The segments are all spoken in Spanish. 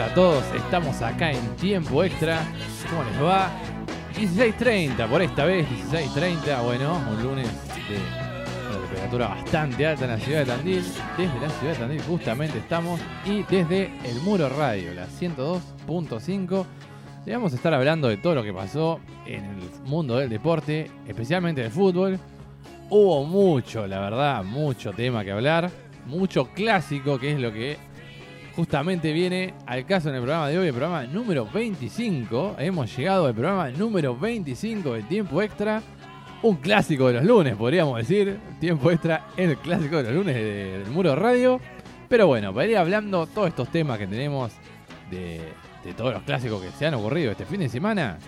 A todos. Estamos acá en tiempo extra. ¿Cómo les va? 16.30 por esta vez, 16.30. Bueno, un lunes de una temperatura bastante alta en la ciudad de Tandil. Desde la ciudad de Tandil justamente estamos. Y desde el Muro Radio, la 102.5. Le vamos a estar hablando de todo lo que pasó en el mundo del deporte, especialmente del fútbol. Hubo mucho, la verdad, mucho tema que hablar. Mucho clásico, que es lo que justamente viene al caso en el programa de hoy, el programa número 25. Hemos llegado al programa número 25 de Tiempo Extra. Un clásico de los lunes, podríamos decir. Tiempo Extra, el clásico de los lunes de- del Muro Radio. Pero bueno, para ir hablando todos estos temas que tenemos de, de todos los clásicos que se han ocurrido este fin de semana,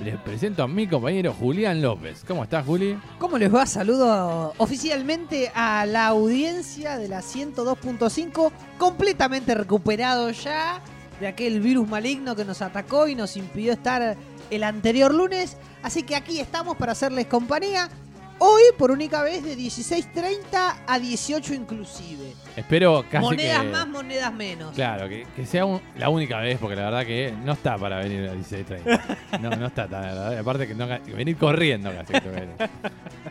les presento a mi compañero Julián López. ¿Cómo estás, Juli? ¿Cómo les va? Saludo oficialmente a la audiencia de la 102.5, completamente recuperado ya de aquel virus maligno que nos atacó y nos impidió estar el anterior lunes. Así que aquí estamos para hacerles compañía. Hoy por única vez de 16.30 a 18 inclusive. Espero casi monedas que... más, monedas menos. Claro, que, que sea un- la única vez, porque la verdad que no está para venir a 16.30. No, no está tan. la verdad, Aparte que no, venir corriendo casi.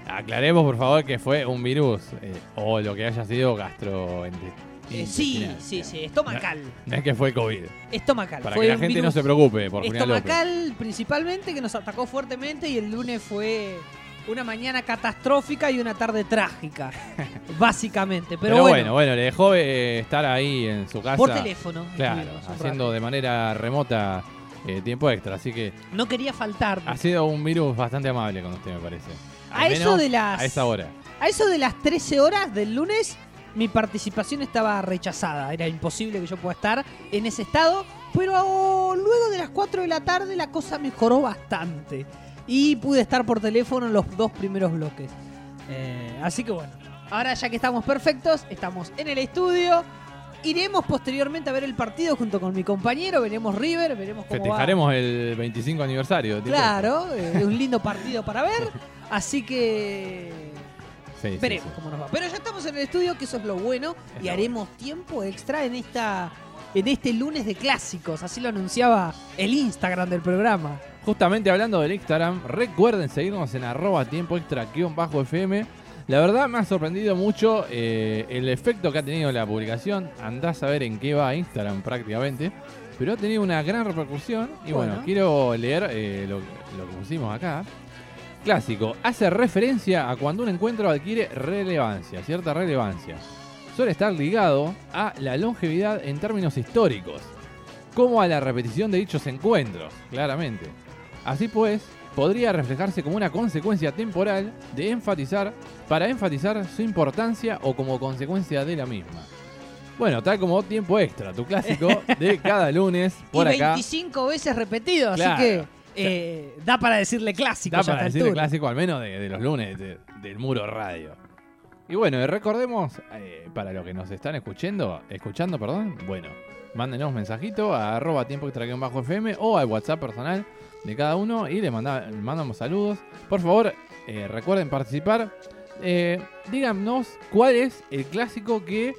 Aclaremos, por favor, que fue un virus eh, o lo que haya sido gastrointestinal. Eh, sí, sí, sí, estomacal. No es que fue COVID. Estomacal. Para Fue que la gente no se preocupe por Julián López. estomacal principalmente que nos atacó fuertemente y el lunes fue una mañana catastrófica y una tarde trágica, básicamente. Pero, Pero, bueno, bueno, bueno, le dejó eh, estar ahí en su casa. por teléfono. Claro, haciendo rato. de manera remota eh, tiempo extra. Así que No quería faltar. ha sido un virus bastante amable con usted, me parece. A eso de las- A esa hora. A eso de las 13 horas del lunes, mi participación estaba rechazada. Era imposible que yo pueda estar en ese estado. Pero luego de las 4 de la tarde la cosa mejoró bastante. Y pude estar por teléfono en los dos primeros bloques. Eh, así que bueno, ahora ya que estamos perfectos, estamos en el estudio. Iremos posteriormente a ver el partido junto con mi compañero. Veremos River, veremos cómo va. Festejaremos el 25 aniversario. Claro, es un lindo partido para ver. Así que Sí, Veremos sí. cómo nos va. Pero ya estamos en el estudio, que eso es lo bueno. Y haremos tiempo extra en esta. En este lunes de clásicos, así lo anunciaba el Instagram del programa. Justamente hablando del Instagram, recuerden seguirnos en arroba tiempo extra bajo FM. La verdad me ha sorprendido mucho eh, el efecto que ha tenido la publicación. Andás a ver en qué va Instagram prácticamente. Pero ha tenido una gran repercusión. Y bueno, Bueno. quiero leer eh, lo, lo que pusimos acá. Clásico, hace referencia a cuando un encuentro adquiere relevancia, cierta relevancia. Suele estar ligado a la longevidad en términos históricos, como a la repetición de dichos encuentros, claramente. Así pues, podría reflejarse como una consecuencia temporal de enfatizar, para enfatizar su importancia o como consecuencia de la misma. Bueno, tal como tiempo extra, tu clásico de cada lunes por y acá. 25 veces repetido, Claro. así que eh, da para decirle clásico Da ya para esta decir altura. clásico al menos de, de los lunes de- del Muro Radio. Y bueno, recordemos, eh, para los que nos están escuchando, escuchando, perdón, bueno, mándenos un mensajito a arroba tiempo extra bajo FM o al WhatsApp personal de cada uno y le manda- le mandamos saludos. Por favor, eh, recuerden participar. Eh, díganos cuál es el clásico que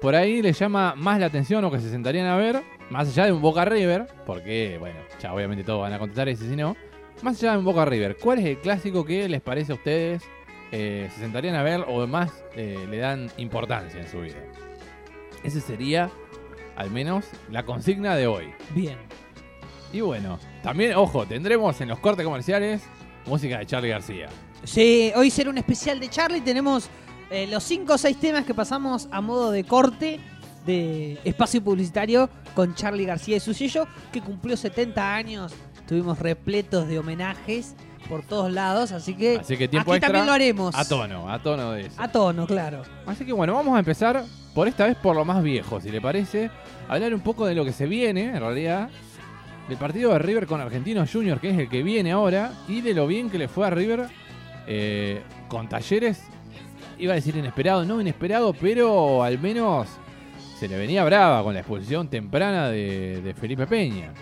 por ahí les llama más la atención o que se sentarían a ver, más allá de un Boca River, porque, bueno, ya obviamente todos van a contestar ese si no. Más allá de un Boca River, ¿cuál es el clásico que les parece a ustedes eh, se sentarían a ver o más le dan importancia en su vida? Ese sería, al menos, la consigna de hoy. Bien. Y bueno, también, ojo, tendremos en los cortes comerciales música de Charlie García. Sí, hoy será un especial de Charlie. Tenemos eh, los 5 o 6 temas que pasamos a modo de corte de espacio publicitario con Charlie García y su sello, que cumplió 70 años. Estuvimos repletos de homenajes por todos lados, así que, Así que tiempo aquí extra también lo haremos. a tono, a tono de eso. A tono, claro. Así que bueno, vamos a empezar por esta vez por lo más viejo, si le parece. Hablar un poco de lo que se viene, en realidad. Del partido de River con Argentinos Junior, que es el que viene ahora. Y de lo bien que le fue a River eh, con talleres. Iba a decir inesperado, no inesperado, pero al menos se le venía brava con la expulsión temprana de, Felipe Peña.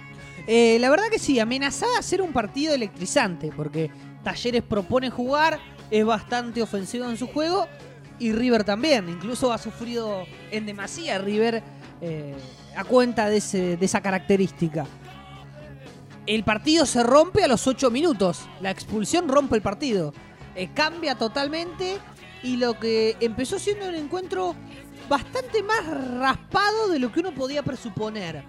Eh, la verdad que sí, amenazaba a ser un partido electrizante, porque Talleres propone jugar, es bastante ofensivo en su juego, y River también. Incluso ha sufrido en demasía River eh, a cuenta de, ese- de esa característica. El partido se rompe a los 8 minutos. La expulsión rompe el partido. Eh, cambia totalmente y lo que empezó siendo un encuentro bastante más raspado de lo que uno podía presuponer.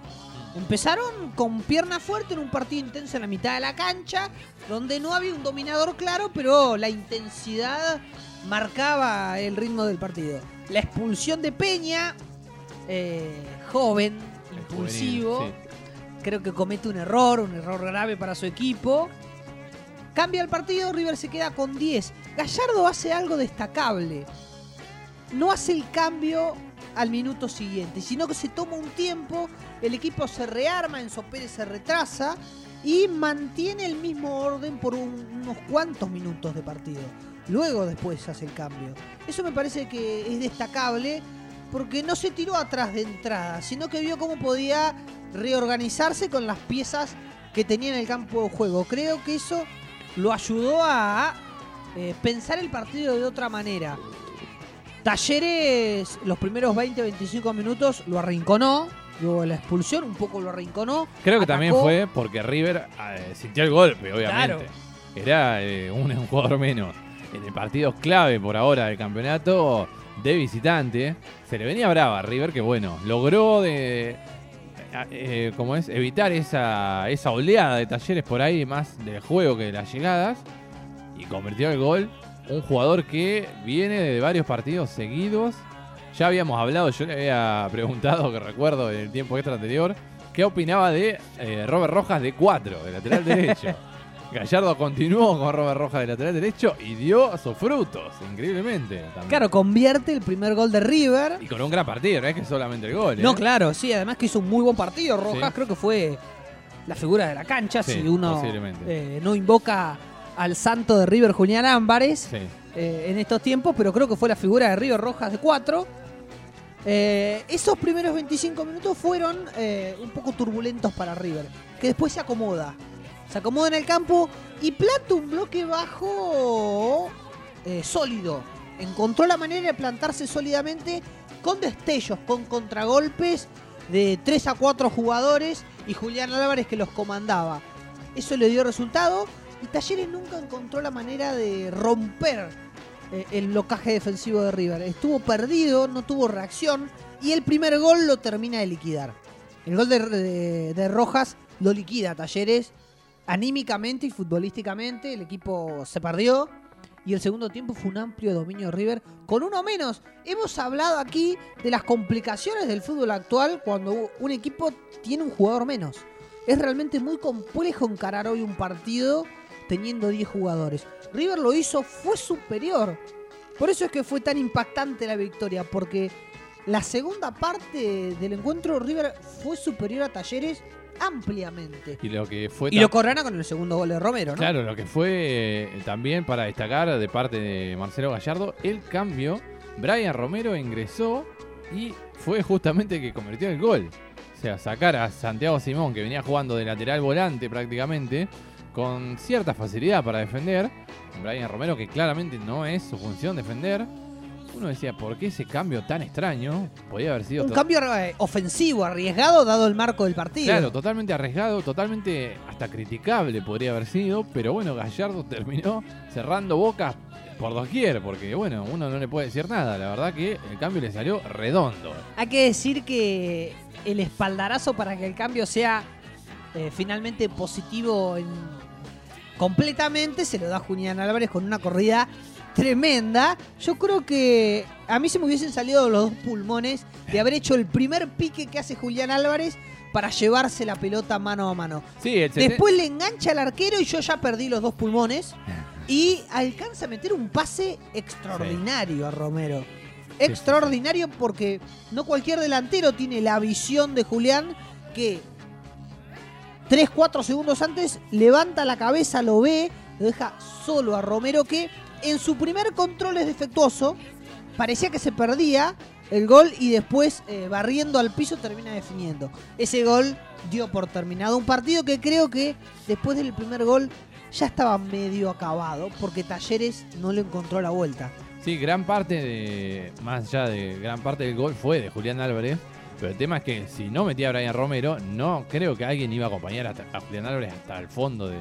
Empezaron con pierna fuerte en un partido intenso en la mitad de la cancha, donde no había un dominador claro, pero la intensidad marcaba el ritmo del partido. La expulsión de Peña, eh, joven, impulsivo, Juvenil, creo que comete un error, un error grave para su equipo. Cambia el partido, River se queda con 10. Gallardo hace algo destacable. No hace el cambio al minuto siguiente, sino que se toma un tiempo, el equipo se rearma, Enzo Pérez se retrasa y mantiene el mismo orden por un- unos cuantos minutos de partido. Luego después hace el cambio. Eso me parece que es destacable porque no se tiró atrás de entrada, sino que vio cómo podía reorganizarse con las piezas que tenía en el campo de juego. Creo que eso lo ayudó a eh, pensar el partido de otra manera. Talleres, los primeros 20-25 minutos lo arrinconó. Luego la expulsión, un poco lo arrinconó. Creo que también fue porque River eh, sintió el golpe, obviamente. Claro. Era eh, un, un jugador menos. En el partido clave por ahora del campeonato de visitante, se le venía brava a River, que bueno, logró de. Eh, como es, evitar esa, esa oleada de talleres por ahí, más del juego que de las llegadas, y convirtió el gol. Un jugador que viene de varios partidos seguidos. Ya habíamos hablado, yo le había preguntado, que recuerdo en el tiempo extra anterior, qué opinaba de eh, Robert Rojas de 4, de lateral derecho. Gallardo continuó con Robert Rojas de lateral derecho y dio sus frutos, increíblemente. también. Claro, convierte el primer gol de River. Y con un gran partido, no es que solamente el gol. ¿eh? No, claro, sí, además que hizo un muy buen partido. Rojas Sí. creo que fue la figura de la cancha. Sí, si uno eh, no invoca al santo de River, Julián Álvarez, Sí. eh, en estos tiempos, pero creo que fue la figura de River Rojas de 4. esos primeros 25 minutos fueron eh, un poco turbulentos para River, que después se acomoda. Se acomoda en el campo y planta un bloque bajo eh, sólido. Encontró la manera de plantarse sólidamente con destellos, con contragolpes de 3 a 4 jugadores y Julián Álvarez que los comandaba. Eso le dio resultado y Talleres nunca encontró la manera de romper eh, el blocaje defensivo de River. Estuvo perdido, no tuvo reacción y el primer gol lo termina de liquidar. El gol de, de- Rojas lo liquida Talleres anímicamente y futbolísticamente. El equipo se perdió y el segundo tiempo fue un amplio dominio de River con uno menos. Hemos hablado aquí de las complicaciones del fútbol actual cuando un equipo tiene un jugador menos. Es realmente muy complejo encarar hoy un partido teniendo 10 jugadores. River lo hizo, fue superior. Por eso es que fue tan impactante la victoria, porque la segunda parte del encuentro River fue superior a Talleres ampliamente. Y lo que fue Y lo corona con el segundo gol de Romero, ¿no? Claro, lo que fue eh, también para destacar de parte de Marcelo Gallardo, el cambio. Brian Romero ingresó y fue justamente el que convirtió el gol. O sea, sacar a Santiago Simón, que venía jugando de lateral volante prácticamente, con cierta facilidad para defender. Brian Romero, que claramente no es su función defender. Uno decía, ¿por qué ese cambio tan extraño? Podía haber sido Un cambio eh, ofensivo, arriesgado, dado el marco del partido. Claro, totalmente arriesgado, totalmente hasta criticable podría haber sido, pero bueno, Gallardo terminó cerrando bocas por doquier, porque bueno, uno no le puede decir nada, la verdad que el cambio le salió redondo. Hay que decir que el espaldarazo para que el cambio sea eh, finalmente positivo en- completamente se lo da Julián Álvarez con una corrida tremenda. Yo creo que a mí se me hubiesen salido los dos pulmones de haber hecho el primer pique que hace Julián Álvarez para llevarse la pelota mano a mano. Sí, el Después le engancha al arquero y yo ya perdí los dos pulmones. Y alcanza a meter un pase extraordinario a Romero. Extraordinario porque no cualquier delantero tiene la visión de Julián que 3, 4 segundos antes levanta la cabeza, lo ve, lo deja solo a Romero que en su primer control es defectuoso. Parecía que se perdía el gol y después eh, barriendo al piso termina definiendo. Ese gol dio por terminado un partido que creo que después del primer gol ya estaba medio acabado porque Talleres no le encontró la vuelta. Sí, gran parte de, más allá de gran parte del gol fue de Julián Álvarez, Pero el tema es que si no metía a Brian Romero, no creo que alguien iba a acompañar a Julián Álvarez hasta el fondo de.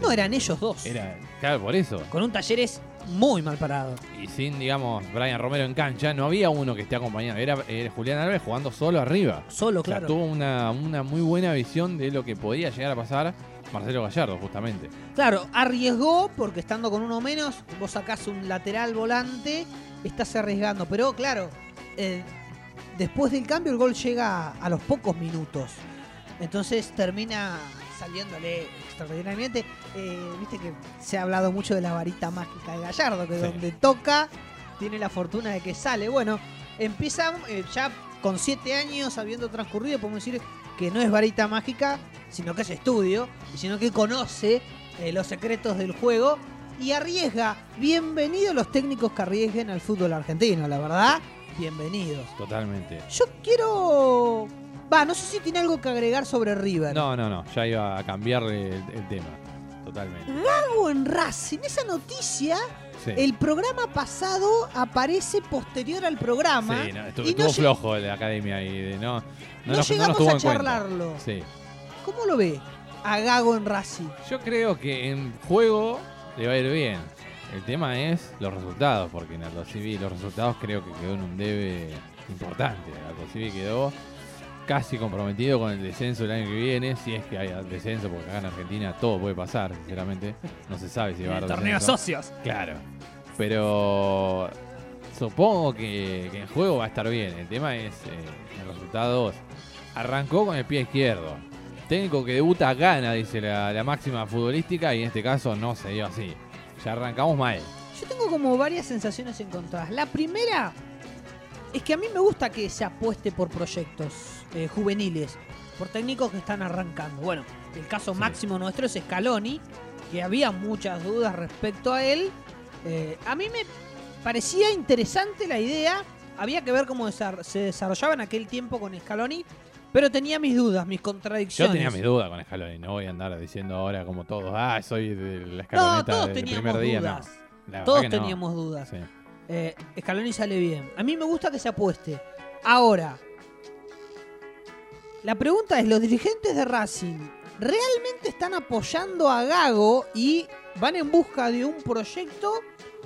No, eran ellos dos. Era, claro, por eso. Con un Talleres muy mal parado. Y sin, digamos, Brian Romero en cancha, no había uno que esté acompañando. Era, era Julián Álvarez jugando solo arriba. Solo, O sea, claro. tuvo una, una muy buena visión de lo que podía llegar a pasar Marcelo Gallardo, justamente. Claro, arriesgó porque estando con uno menos, vos sacás un lateral volante, estás arriesgando. Pero claro, eh, después del cambio el gol llega a los pocos minutos. Entonces termina saliéndole extraordinariamente. Eh, Viste que se ha hablado mucho de la varita mágica de Gallardo, que Sí. donde toca tiene la fortuna de que sale. Bueno, empieza eh, ya con siete años habiendo transcurrido, podemos decir que no es varita mágica, sino que es estudio, y sino que conoce eh, los secretos del juego y arriesga. Bienvenidos los técnicos que arriesguen al fútbol argentino, la verdad, bienvenidos. Totalmente. Yo quiero... Va, no sé si tiene algo que agregar sobre River. No, no, no. Ya iba a cambiarle el, el tema. Totalmente. Gago en Racing, esa noticia, Sí. el programa pasado aparece posterior al programa. Sí, no, estuvo, y no estuvo flojo la academia y de no, no, No nos, llegamos a charlarlo. Sí. ¿Cómo lo ve a Gago en Racing? Yo creo que en juego le va a ir bien. El tema es los resultados, porque en Aldo Civi los resultados creo que quedó en un debe importante. Aldo Civi quedó casi comprometido con el descenso el año que viene, si es que hay descenso, porque acá en Argentina todo puede pasar, sinceramente. No se sabe si va a haber descenso. socios. Claro. Pero supongo que, que en juego va a estar bien. El tema es eh, los resultados. Arrancó con el pie izquierdo. Técnico que debuta gana, dice la, la máxima futbolística, y en este caso no se dio así. Ya arrancamos mal. Yo tengo como varias sensaciones encontradas. La primera es que a mí me gusta que se apueste por proyectos eh, juveniles, por técnicos que están arrancando. Bueno, el caso Sí. máximo nuestro es Scaloni, que había muchas dudas respecto a él. Eh, a mí me parecía interesante la idea. Había que ver cómo se desarrollaba en aquel tiempo con Scaloni, pero tenía mis dudas, mis Yo contradicciones. tenía mi duda con Scaloni. No voy a andar diciendo ahora como todos, ah, soy de la No, escaloneta todos del teníamos primer día. dudas. No. Todos no. teníamos dudas. Sí. Eh, Scaloni sale bien. A mí me gusta que se apueste. Ahora, la pregunta es, ¿los dirigentes de Racing realmente están apoyando a Gago y van en busca de un proyecto?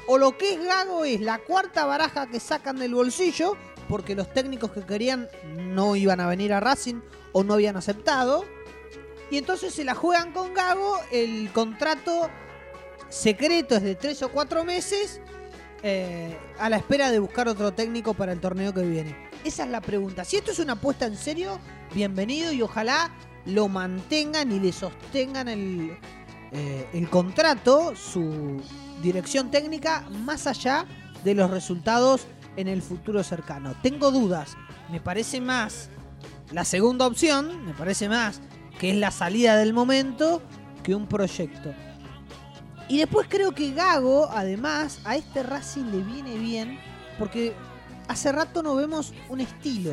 ¿O lo que es Gago es la cuarta baraja que sacan del bolsillo porque los técnicos que querían no iban a venir a Racing o no habían aceptado? Y entonces se la juegan con Gago, el contrato secreto es de tres o cuatro meses eh, a la espera de buscar otro técnico para el torneo que viene. Esa es la pregunta. Si esto es una apuesta en serio, bienvenido y ojalá lo mantengan y le sostengan el, eh, el contrato, su dirección técnica, más allá de los resultados en el futuro cercano. Tengo dudas. Me parece más la segunda opción, me parece más que es la salida del momento que un proyecto. Y después creo que Gago, además, a este Racing le viene bien porque hace rato no vemos un estilo,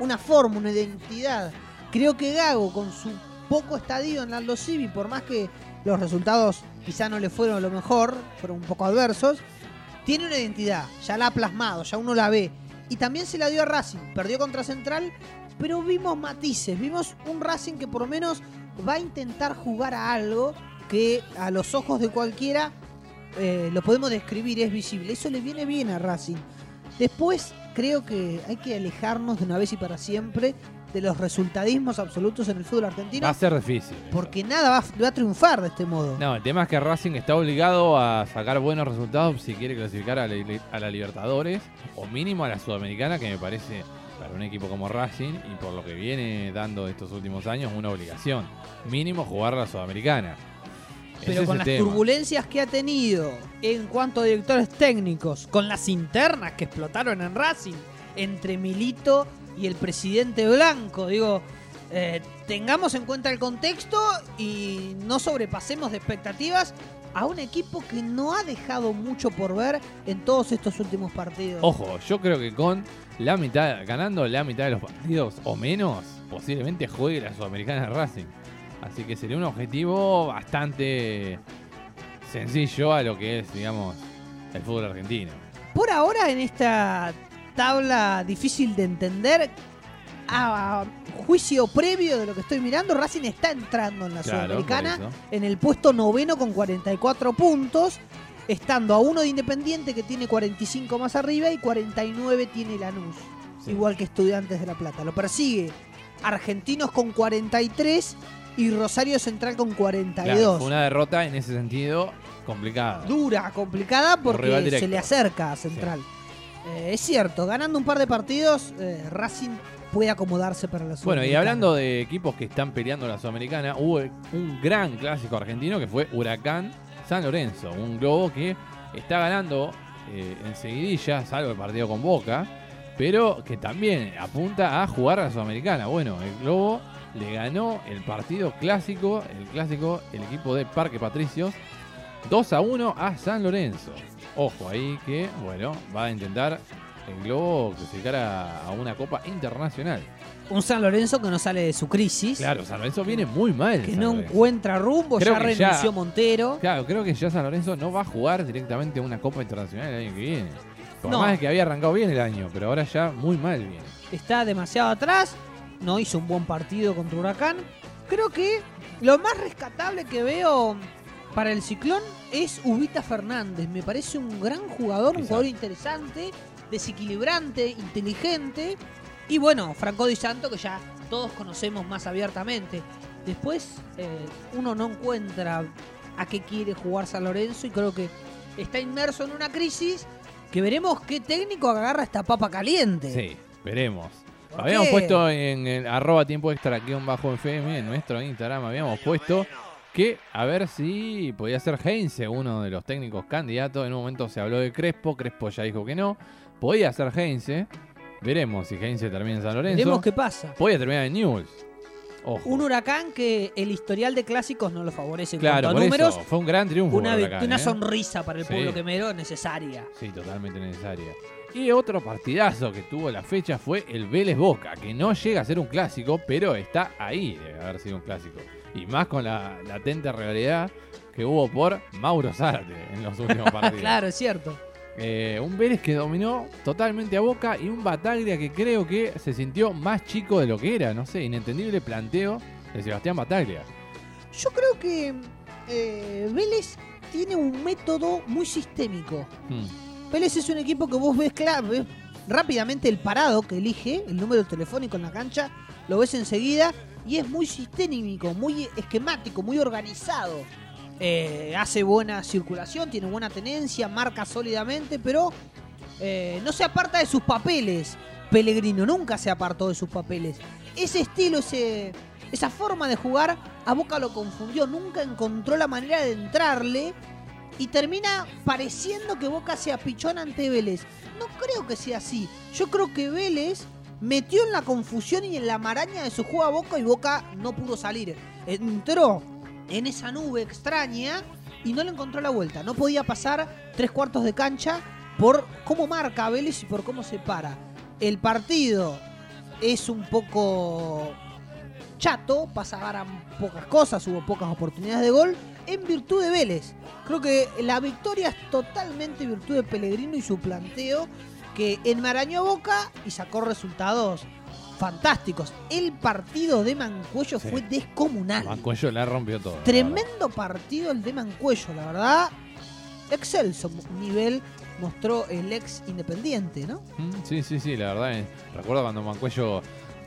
una forma, una identidad. Creo que Gago, con su poco estadio en Aldo Civi, por más que los resultados quizá no le fueron lo mejor, fueron un poco adversos, tiene una identidad, ya la ha plasmado, ya uno la ve. Y también se la dio a Racing, perdió contra Central, pero vimos matices, vimos un Racing que por lo menos va a intentar jugar a algo que a los ojos de cualquiera eh, lo podemos describir, es visible. Eso le viene bien a Racing. Después creo que hay que alejarnos de una vez y para siempre de los resultadismos absolutos en el fútbol argentino, Va a ser difícil. porque nada va, va a triunfar de este modo. No, el tema es que Racing está obligado a sacar buenos resultados si quiere clasificar a la, a la Libertadores o mínimo a la Sudamericana, que me parece para un equipo como Racing y por lo que viene dando estos últimos años una obligación. Mínimo jugar la Sudamericana. Pero es con las tema. turbulencias que ha tenido en cuanto a directores técnicos, con las internas que explotaron en Racing, entre Milito y el presidente Blanco, digo, eh, tengamos en cuenta el contexto y no sobrepasemos de expectativas a un equipo que no ha dejado mucho por ver en todos estos últimos partidos. Ojo, yo creo que con la mitad, ganando la mitad de los partidos o menos, posiblemente juegue la Sudamericana de Racing. Así que sería un objetivo bastante sencillo a lo que es, digamos, el fútbol argentino. Por ahora en esta tabla difícil de entender, a juicio previo de lo que estoy mirando, Racing está entrando en la Claro, Sudamericana en el puesto noveno con 44 puntos, estando a uno de Independiente que tiene 45 más arriba y 49 tiene Lanús, Sí. igual que Estudiantes de La Plata. Lo persigue Argentinos con 43 y Rosario Central con 42. Claro, fue una derrota en ese sentido complicada. Dura, complicada porque se le acerca a Central. Eh, es cierto, ganando un par de partidos, eh, Racing puede acomodarse para la Bueno, y Sudamericana. hablando de equipos que están peleando la Sudamericana, hubo un gran clásico argentino que fue Huracán San Lorenzo. Un globo que está ganando eh, enseguidilla, salvo el partido con Boca, pero que también apunta a jugar a la Sudamericana. Bueno, el globo le ganó el partido clásico, el clásico, el equipo de Parque Patricios, 2 a 1 a San Lorenzo. Ojo ahí que, bueno, va a intentar el globo clasificar a, a una copa internacional. Un San Lorenzo que no sale de su crisis, Claro, San Lorenzo viene muy mal. que San no Lorenzo. encuentra rumbo, Creo ya que ya- renunció Montero. Claro, creo que ya San Lorenzo no va a jugar directamente a una Copa Internacional el año que viene. Por No. más que había arrancado bien el año, pero ahora ya muy mal viene. Está demasiado atrás, no hizo un buen partido contra Huracán. Creo que lo más rescatable que veo para el Ciclón es Ubita Fernández. Me parece un gran jugador, un jugador interesante, desequilibrante, inteligente. Y bueno, Franco Di Santo, que ya todos conocemos más abiertamente. Después, eh, uno no encuentra a qué quiere jugar San Lorenzo y creo que está inmerso en una crisis que veremos qué técnico agarra esta papa caliente. Sí, veremos. ¿Por Habíamos qué? puesto en el arroba tiempo extra un bajo FM, en nuestro Instagram, habíamos puesto que a ver si podía ser Heinze uno de los técnicos candidatos. En un momento se habló de Crespo, Crespo ya dijo que no. Podía ser Heinze. Veremos si Heinze termina en San Lorenzo. Veremos qué pasa. Podía terminar en. Ojo. Un huracán que el historial de clásicos no lo favorece en claro, por números. eso, fue un gran triunfo. Una, Huracán, una ¿eh? sonrisa para el Sí. pueblo quemero necesaria. Sí, totalmente necesaria. Y otro partidazo que tuvo la fecha fue el Vélez Boca, que no llega a ser un clásico, pero está ahí, debe haber sido un clásico. Y más con la latente realidad que hubo por Mauro Zárate en los últimos partidos. claro, es cierto. Eh, un Vélez que dominó totalmente a Boca y un Bataglia que creo que se sintió más chico de lo que era. No sé, inentendible planteo de Sebastián Bataglia. Yo creo que eh, Vélez tiene un método muy sistémico. Hmm. Vélez es un equipo que vos ves, rápidamente el parado que elige, el número telefónico en la cancha, lo ves enseguida y es muy sistémico, muy esquemático, muy organizado. Eh, hace buena circulación, tiene buena tenencia, marca sólidamente, pero eh, no se aparta de sus papeles. Pellegrino nunca se apartó de sus papeles. Ese estilo, ese, esa forma de jugar, a Boca lo confundió. Nunca encontró la manera de entrarle y termina pareciendo que Boca se apichona ante Vélez. No creo que sea así. Yo creo que Vélez metió en la confusión y en la maraña de su juego a Boca y Boca no pudo salir. Entró en esa nube extraña y no le encontró la vuelta. No podía pasar tres cuartos de cancha por cómo marca Vélez y por cómo se para. El partido es un poco chato, pasaban pocas cosas, hubo pocas oportunidades de gol en virtud de Vélez. Creo que la victoria es totalmente virtud de Pellegrino y su planteo que enmarañó a Boca y sacó resultados fantásticos. El partido de Mancuello Sí. fue descomunal. Mancuello la rompió todo. Tremendo partido el de Mancuello, la verdad. Excelso nivel mostró el ex independiente, ¿no? Mm, Sí, sí, sí, la verdad. es- recuerdo cuando Mancuello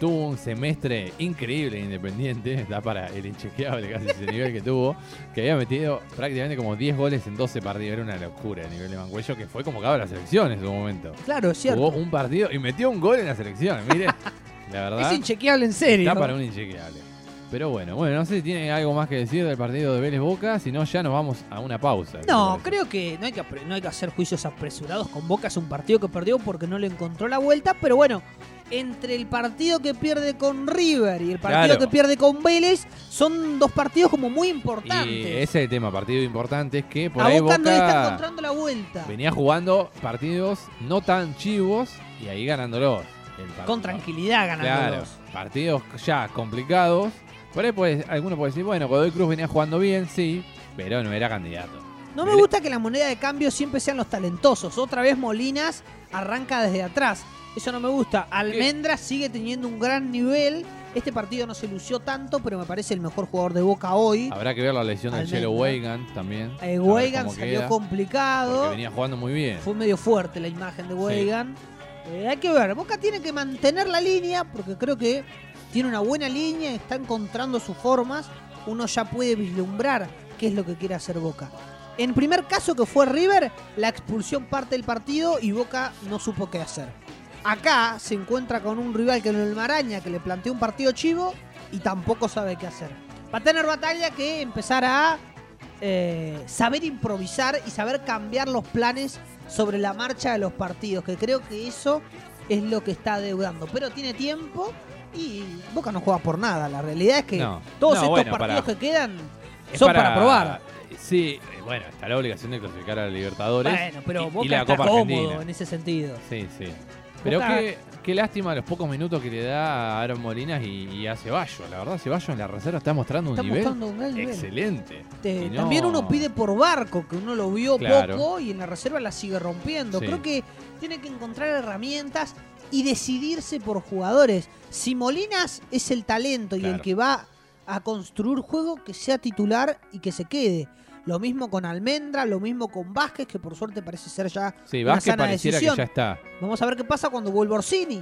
tuvo un semestre increíble en Independiente, está para el inchequeable casi ese nivel que tuvo, que había metido prácticamente como 10 goles en 12 partidos. Era una locura el nivel de Mancuello, que fue convocado a la selección en su momento. Claro, es cierto. Jugó un partido y metió un gol en la selección. Mire, la verdad, Es inchequeable en serio. está para un inchequeable. Pero bueno, bueno, no sé si tiene algo más que decir del partido de Vélez Boca, si no ya nos vamos a una pausa. ¿qué No, creo que no hay que, no hay que hacer juicios apresurados con Boca. Es un partido que perdió porque no le encontró la vuelta. Pero bueno, entre el partido que pierde con River y el partido Claro. que pierde con Vélez, son dos partidos como muy importantes. Y ese es el tema, partido importante, es que por a ahí Boca, no le está encontrando la vuelta. venía jugando partidos no tan chivos y ahí ganándolos. Con tranquilidad Claro, ganándolos. partidos ya complicados. Por ahí puede- alguno puede decir, bueno, Godoy Cruz venía jugando bien, sí, pero no era candidato. No me gusta que la moneda de cambio siempre sean los talentosos. Otra vez Molinas arranca desde atrás. Eso no me gusta. Almendra sigue teniendo un gran nivel. Este partido no se lució tanto, pero me parece el mejor jugador de Boca hoy. Habrá que ver la lesión del Almendra. Chelo Weigan también. Eh, a ver Weigan cómo salió queda, complicado. Venía jugando muy bien. Fue medio fuerte la imagen de Weigan. Eh, hay que ver. Boca tiene que mantener la línea porque creo que tiene una buena línea, está encontrando sus formas. Uno ya puede vislumbrar qué es lo que quiere hacer Boca. En primer caso que fue River, la expulsión parte del partido y Boca no supo qué hacer. Acá se encuentra con un rival que no el Maraña, que le planteó un partido chivo y tampoco sabe qué hacer. Va a tener batalla que empezar a eh, saber improvisar y saber cambiar los planes sobre la marcha de los partidos, que creo que eso es lo que está deudando. Pero tiene tiempo y Boca no juega por nada. La realidad es que No. todos No, estos bueno, partidos para- que quedan son para, probar. Sí, eh, bueno, está la obligación de clasificar a Libertadores. Bueno, pero y- Boca y la está Copa cómodo Argentina. en ese sentido. Sí, sí. Pero qué, qué lástima los pocos minutos que le da a Aaron Molinas y, y a Ceballos. La verdad, Ceballos en la reserva está mostrando un Está nivel mostrando un nivel. excelente. No- También uno pide por Barco, que uno lo vio Claro. poco y en la reserva la sigue rompiendo. Sí. Creo que tiene que encontrar herramientas y decidirse por jugadores. Si Molinas es el talento y el que va a construir juego, que sea titular y que se quede. Lo mismo con Almendra, lo mismo con Vázquez, que por suerte parece ser ya Sí, una Vázquez sana pareciera decisión. que ya está. Vamos a ver qué pasa cuando vuelva Orsini.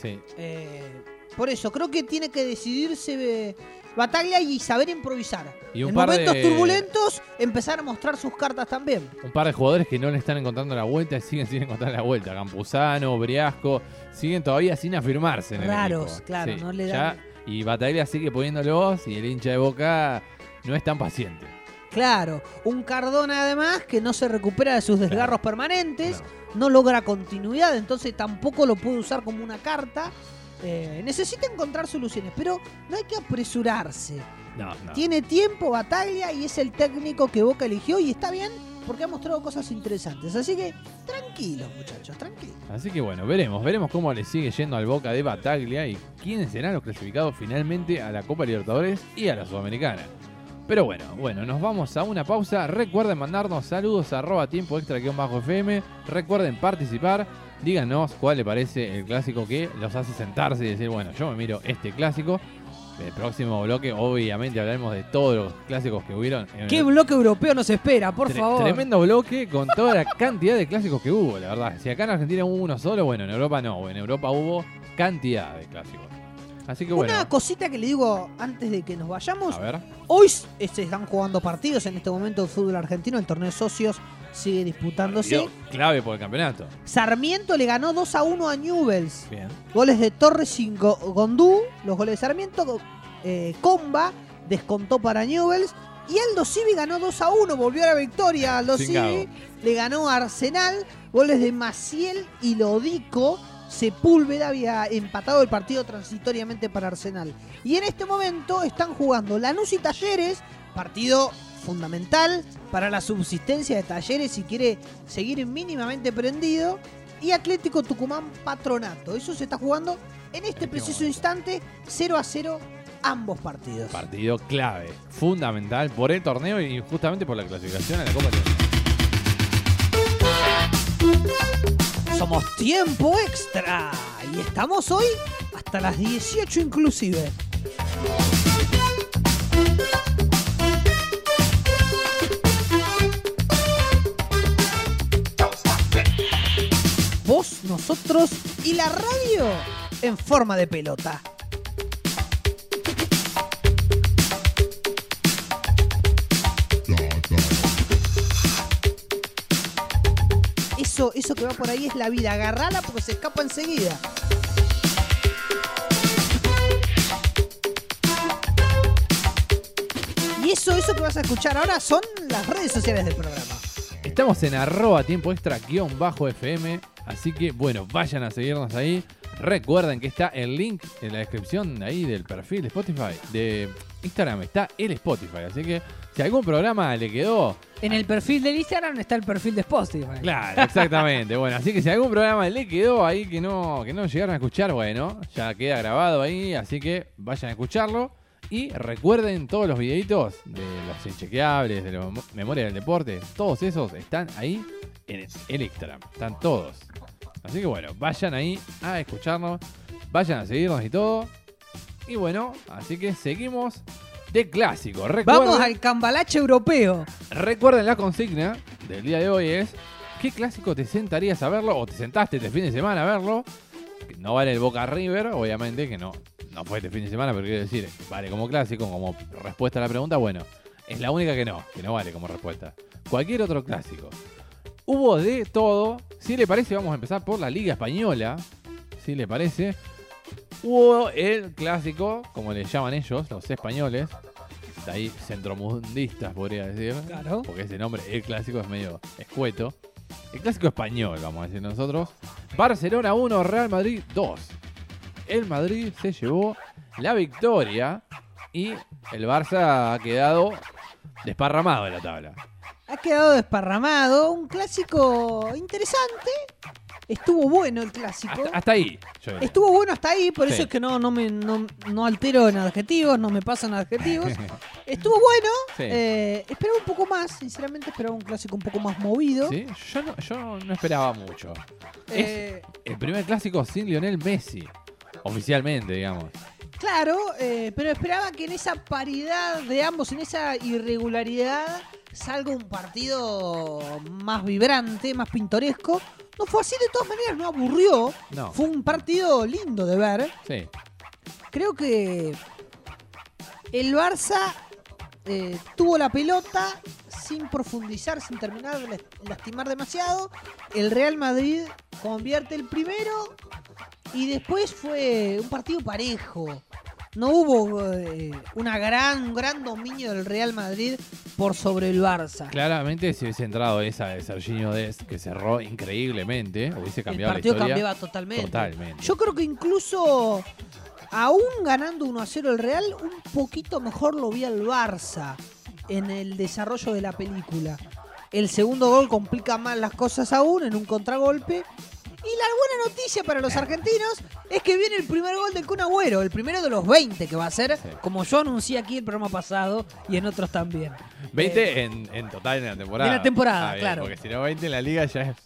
Sí. Eh, por eso, creo que tiene que decidirse eh, Bataglia y saber improvisar. Y en momentos de- turbulentos, empezar a mostrar sus cartas también. Un par de jugadores que no le están encontrando la vuelta y siguen sin encontrar la vuelta. Campuzano, Briasco, siguen todavía sin afirmarse en Raros, claro, no le ya- dan- Y Bataglia sigue poniéndolos y el hincha de Boca no es tan paciente. Claro, un Cardona además que no se recupera de sus desgarros permanentes, Claro. no logra continuidad, entonces tampoco lo puede usar como una carta. Eh, necesita encontrar soluciones, pero no hay que apresurarse. No, no. Tiene tiempo Bataglia y es el técnico que Boca eligió y está bien porque ha mostrado cosas interesantes. Así que tranquilos muchachos, tranquilos. Así que bueno, veremos, veremos cómo le sigue yendo al Boca de Bataglia y quiénes serán los clasificados finalmente a la Copa Libertadores y a la Sudamericana. Pero bueno, bueno, nos vamos a una pausa. Recuerden mandarnos saludos a arroba tiempo extra guion bajo FM. Recuerden participar. Díganos cuál le parece el clásico que los hace sentarse y decir, bueno, yo me miro este clásico. El próximo bloque, obviamente, hablaremos de todos los clásicos que hubieron. ¿Qué el- bloque europeo nos espera, por Tre- favor? Tremendo bloque con toda la cantidad de clásicos que hubo, la verdad. Si acá en Argentina hubo uno solo, bueno, en Europa no. En Europa hubo cantidad de clásicos. Así que bueno, Una cosita que le digo antes de que nos vayamos. a ver. Hoy se están jugando partidos en este momento de fútbol argentino. El torneo de socios sigue disputándose. Partido Clave por el campeonato. Sarmiento le ganó 2 a 1 a Newells. Bien. Goles de Torres y Go- Gondú. Los goles de Sarmiento. Eh, Comba descontó para Newells. Y Aldo Civi ganó 2 a 1. Volvió a la victoria. Aldo Civi le ganó a Arsenal. Goles de Maciel y Lodico. Sepúlveda había empatado el partido transitoriamente para Arsenal. Y en este momento están jugando Lanús y Talleres, partido fundamental para la subsistencia de Talleres si quiere seguir mínimamente prendido. Y Atlético Tucumán Patronato. Eso se está jugando en este preciso instante, 0 a 0 ambos partidos. Partido clave, fundamental por el torneo y justamente por la clasificación a la Copa Libertadores. Somos tiempo extra y estamos hoy hasta las 18 inclusive. Vos, nosotros y la radio en forma de pelota. Eso, eso que va por ahí es la vida. Agarrala porque se escapa enseguida. Y eso, eso que vas a escuchar ahora son las redes sociales del programa. Estamos en arroba tiempo extra guion bajo FM. Así que bueno, vayan a seguirnos ahí. Recuerden que está el link en la descripción ahí del perfil de Spotify. De Instagram está el Spotify. Así que si algún programa le quedó. En el perfil del Instagram está el perfil de Spotify. Claro, exactamente. bueno, así que si algún programa le quedó ahí que no, que no llegaron a escuchar, bueno, ya queda grabado ahí. Así que vayan a escucharlo. Y recuerden todos los videitos de los inchequeables, de los Memorias del Deporte. Todos esos están ahí en el Instagram. Están todos. Así que bueno, vayan ahí a escucharnos, vayan a seguirnos y todo. Y bueno, así que seguimos de clásico. Recuerden, Vamos al cambalache europeo. recuerden la consigna del día de hoy es ¿qué clásico te sentarías a verlo o te sentaste este fin de semana a verlo? Que No vale el Boca River, obviamente que no, no fue este fin de semana, pero quiero decir, vale como clásico, como respuesta a la pregunta, bueno, es la única que no, que no vale como respuesta. Cualquier otro clásico. Hubo de todo. Si le parece, vamos a empezar por la Liga Española. Si le parece. Hubo el clásico, como le llaman ellos, los españoles. De ahí centromundistas, podría decir. Claro. Porque ese nombre, el clásico, es medio escueto. El clásico español, vamos a decir nosotros. Barcelona 1, Real Madrid 2. El Madrid se llevó la victoria y el Barça ha quedado desparramado en la tabla. Ha quedado desparramado. Un clásico interesante. Estuvo bueno el clásico. Hasta, hasta ahí. yo diría. Estuvo bueno hasta ahí, por Sí. eso es que no, no, me, no, no altero en adjetivos, no me pasan adjetivos. Estuvo bueno, Sí. eh, esperaba un poco más, sinceramente esperaba un clásico un poco más movido. Sí, Yo, no, yo no esperaba mucho. Eh, El primer clásico sin Lionel Messi. Oficialmente, digamos. claro, eh, pero esperaba que en esa paridad de ambos, en esa irregularidad, salga un partido más vibrante, más pintoresco. No fue así de todas maneras, no aburrió. No. Fue un partido lindo de ver. Sí. Creo que el Barça eh, tuvo la pelota sin profundizar, sin terminar de las- lastimar demasiado. El Real Madrid convierte el primero y después fue un partido parejo. No hubo eh, una gran, un gran dominio del Real Madrid por sobre el Barça. Claramente, si hubiese entrado esa de Serginho Dest, que cerró increíblemente, hubiese El cambiado la partido historia. cambiaba totalmente. Totalmente. Yo creo que incluso, aún ganando 1 a 0 el Real, un poquito mejor lo vi al Barça en el desarrollo de la película. El segundo gol complica más las cosas aún en un contragolpe. Y la buena noticia para los argentinos es que viene el primer gol del Kun Agüero, el primero de los 20 que va a ser, Sí. como yo anuncié aquí el programa pasado y en otros también. 20 en, en total en la temporada. en la temporada, Ah, bien, claro. Porque si no 20 en la liga ya es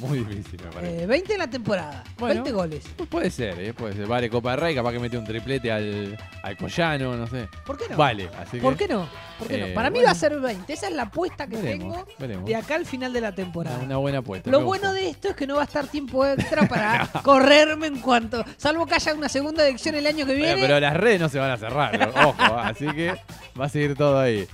muy difícil, me parece. Eh, 20 en la temporada, Bueno. 20 goles. Pues puede ser, ¿eh? Puede ser. Vale, Copa del Rey, capaz que mete un triplete al, al Collano, no sé. ¿Por qué no? Vale, así que. ¿Por qué no? ¿Por qué Eh, no? Para mí bueno. va a ser 20. Esa es la apuesta que Veremos, tengo veremos. de acá al final de la temporada. Una, una buena apuesta. Lo bueno gusta. de esto es que no va a estar tiempo extra para correrme en cuanto. Salvo que haya una segunda elección el año que Bueno, viene. pero las redes no se van a cerrar, ojo, así que va a seguir todo ahí.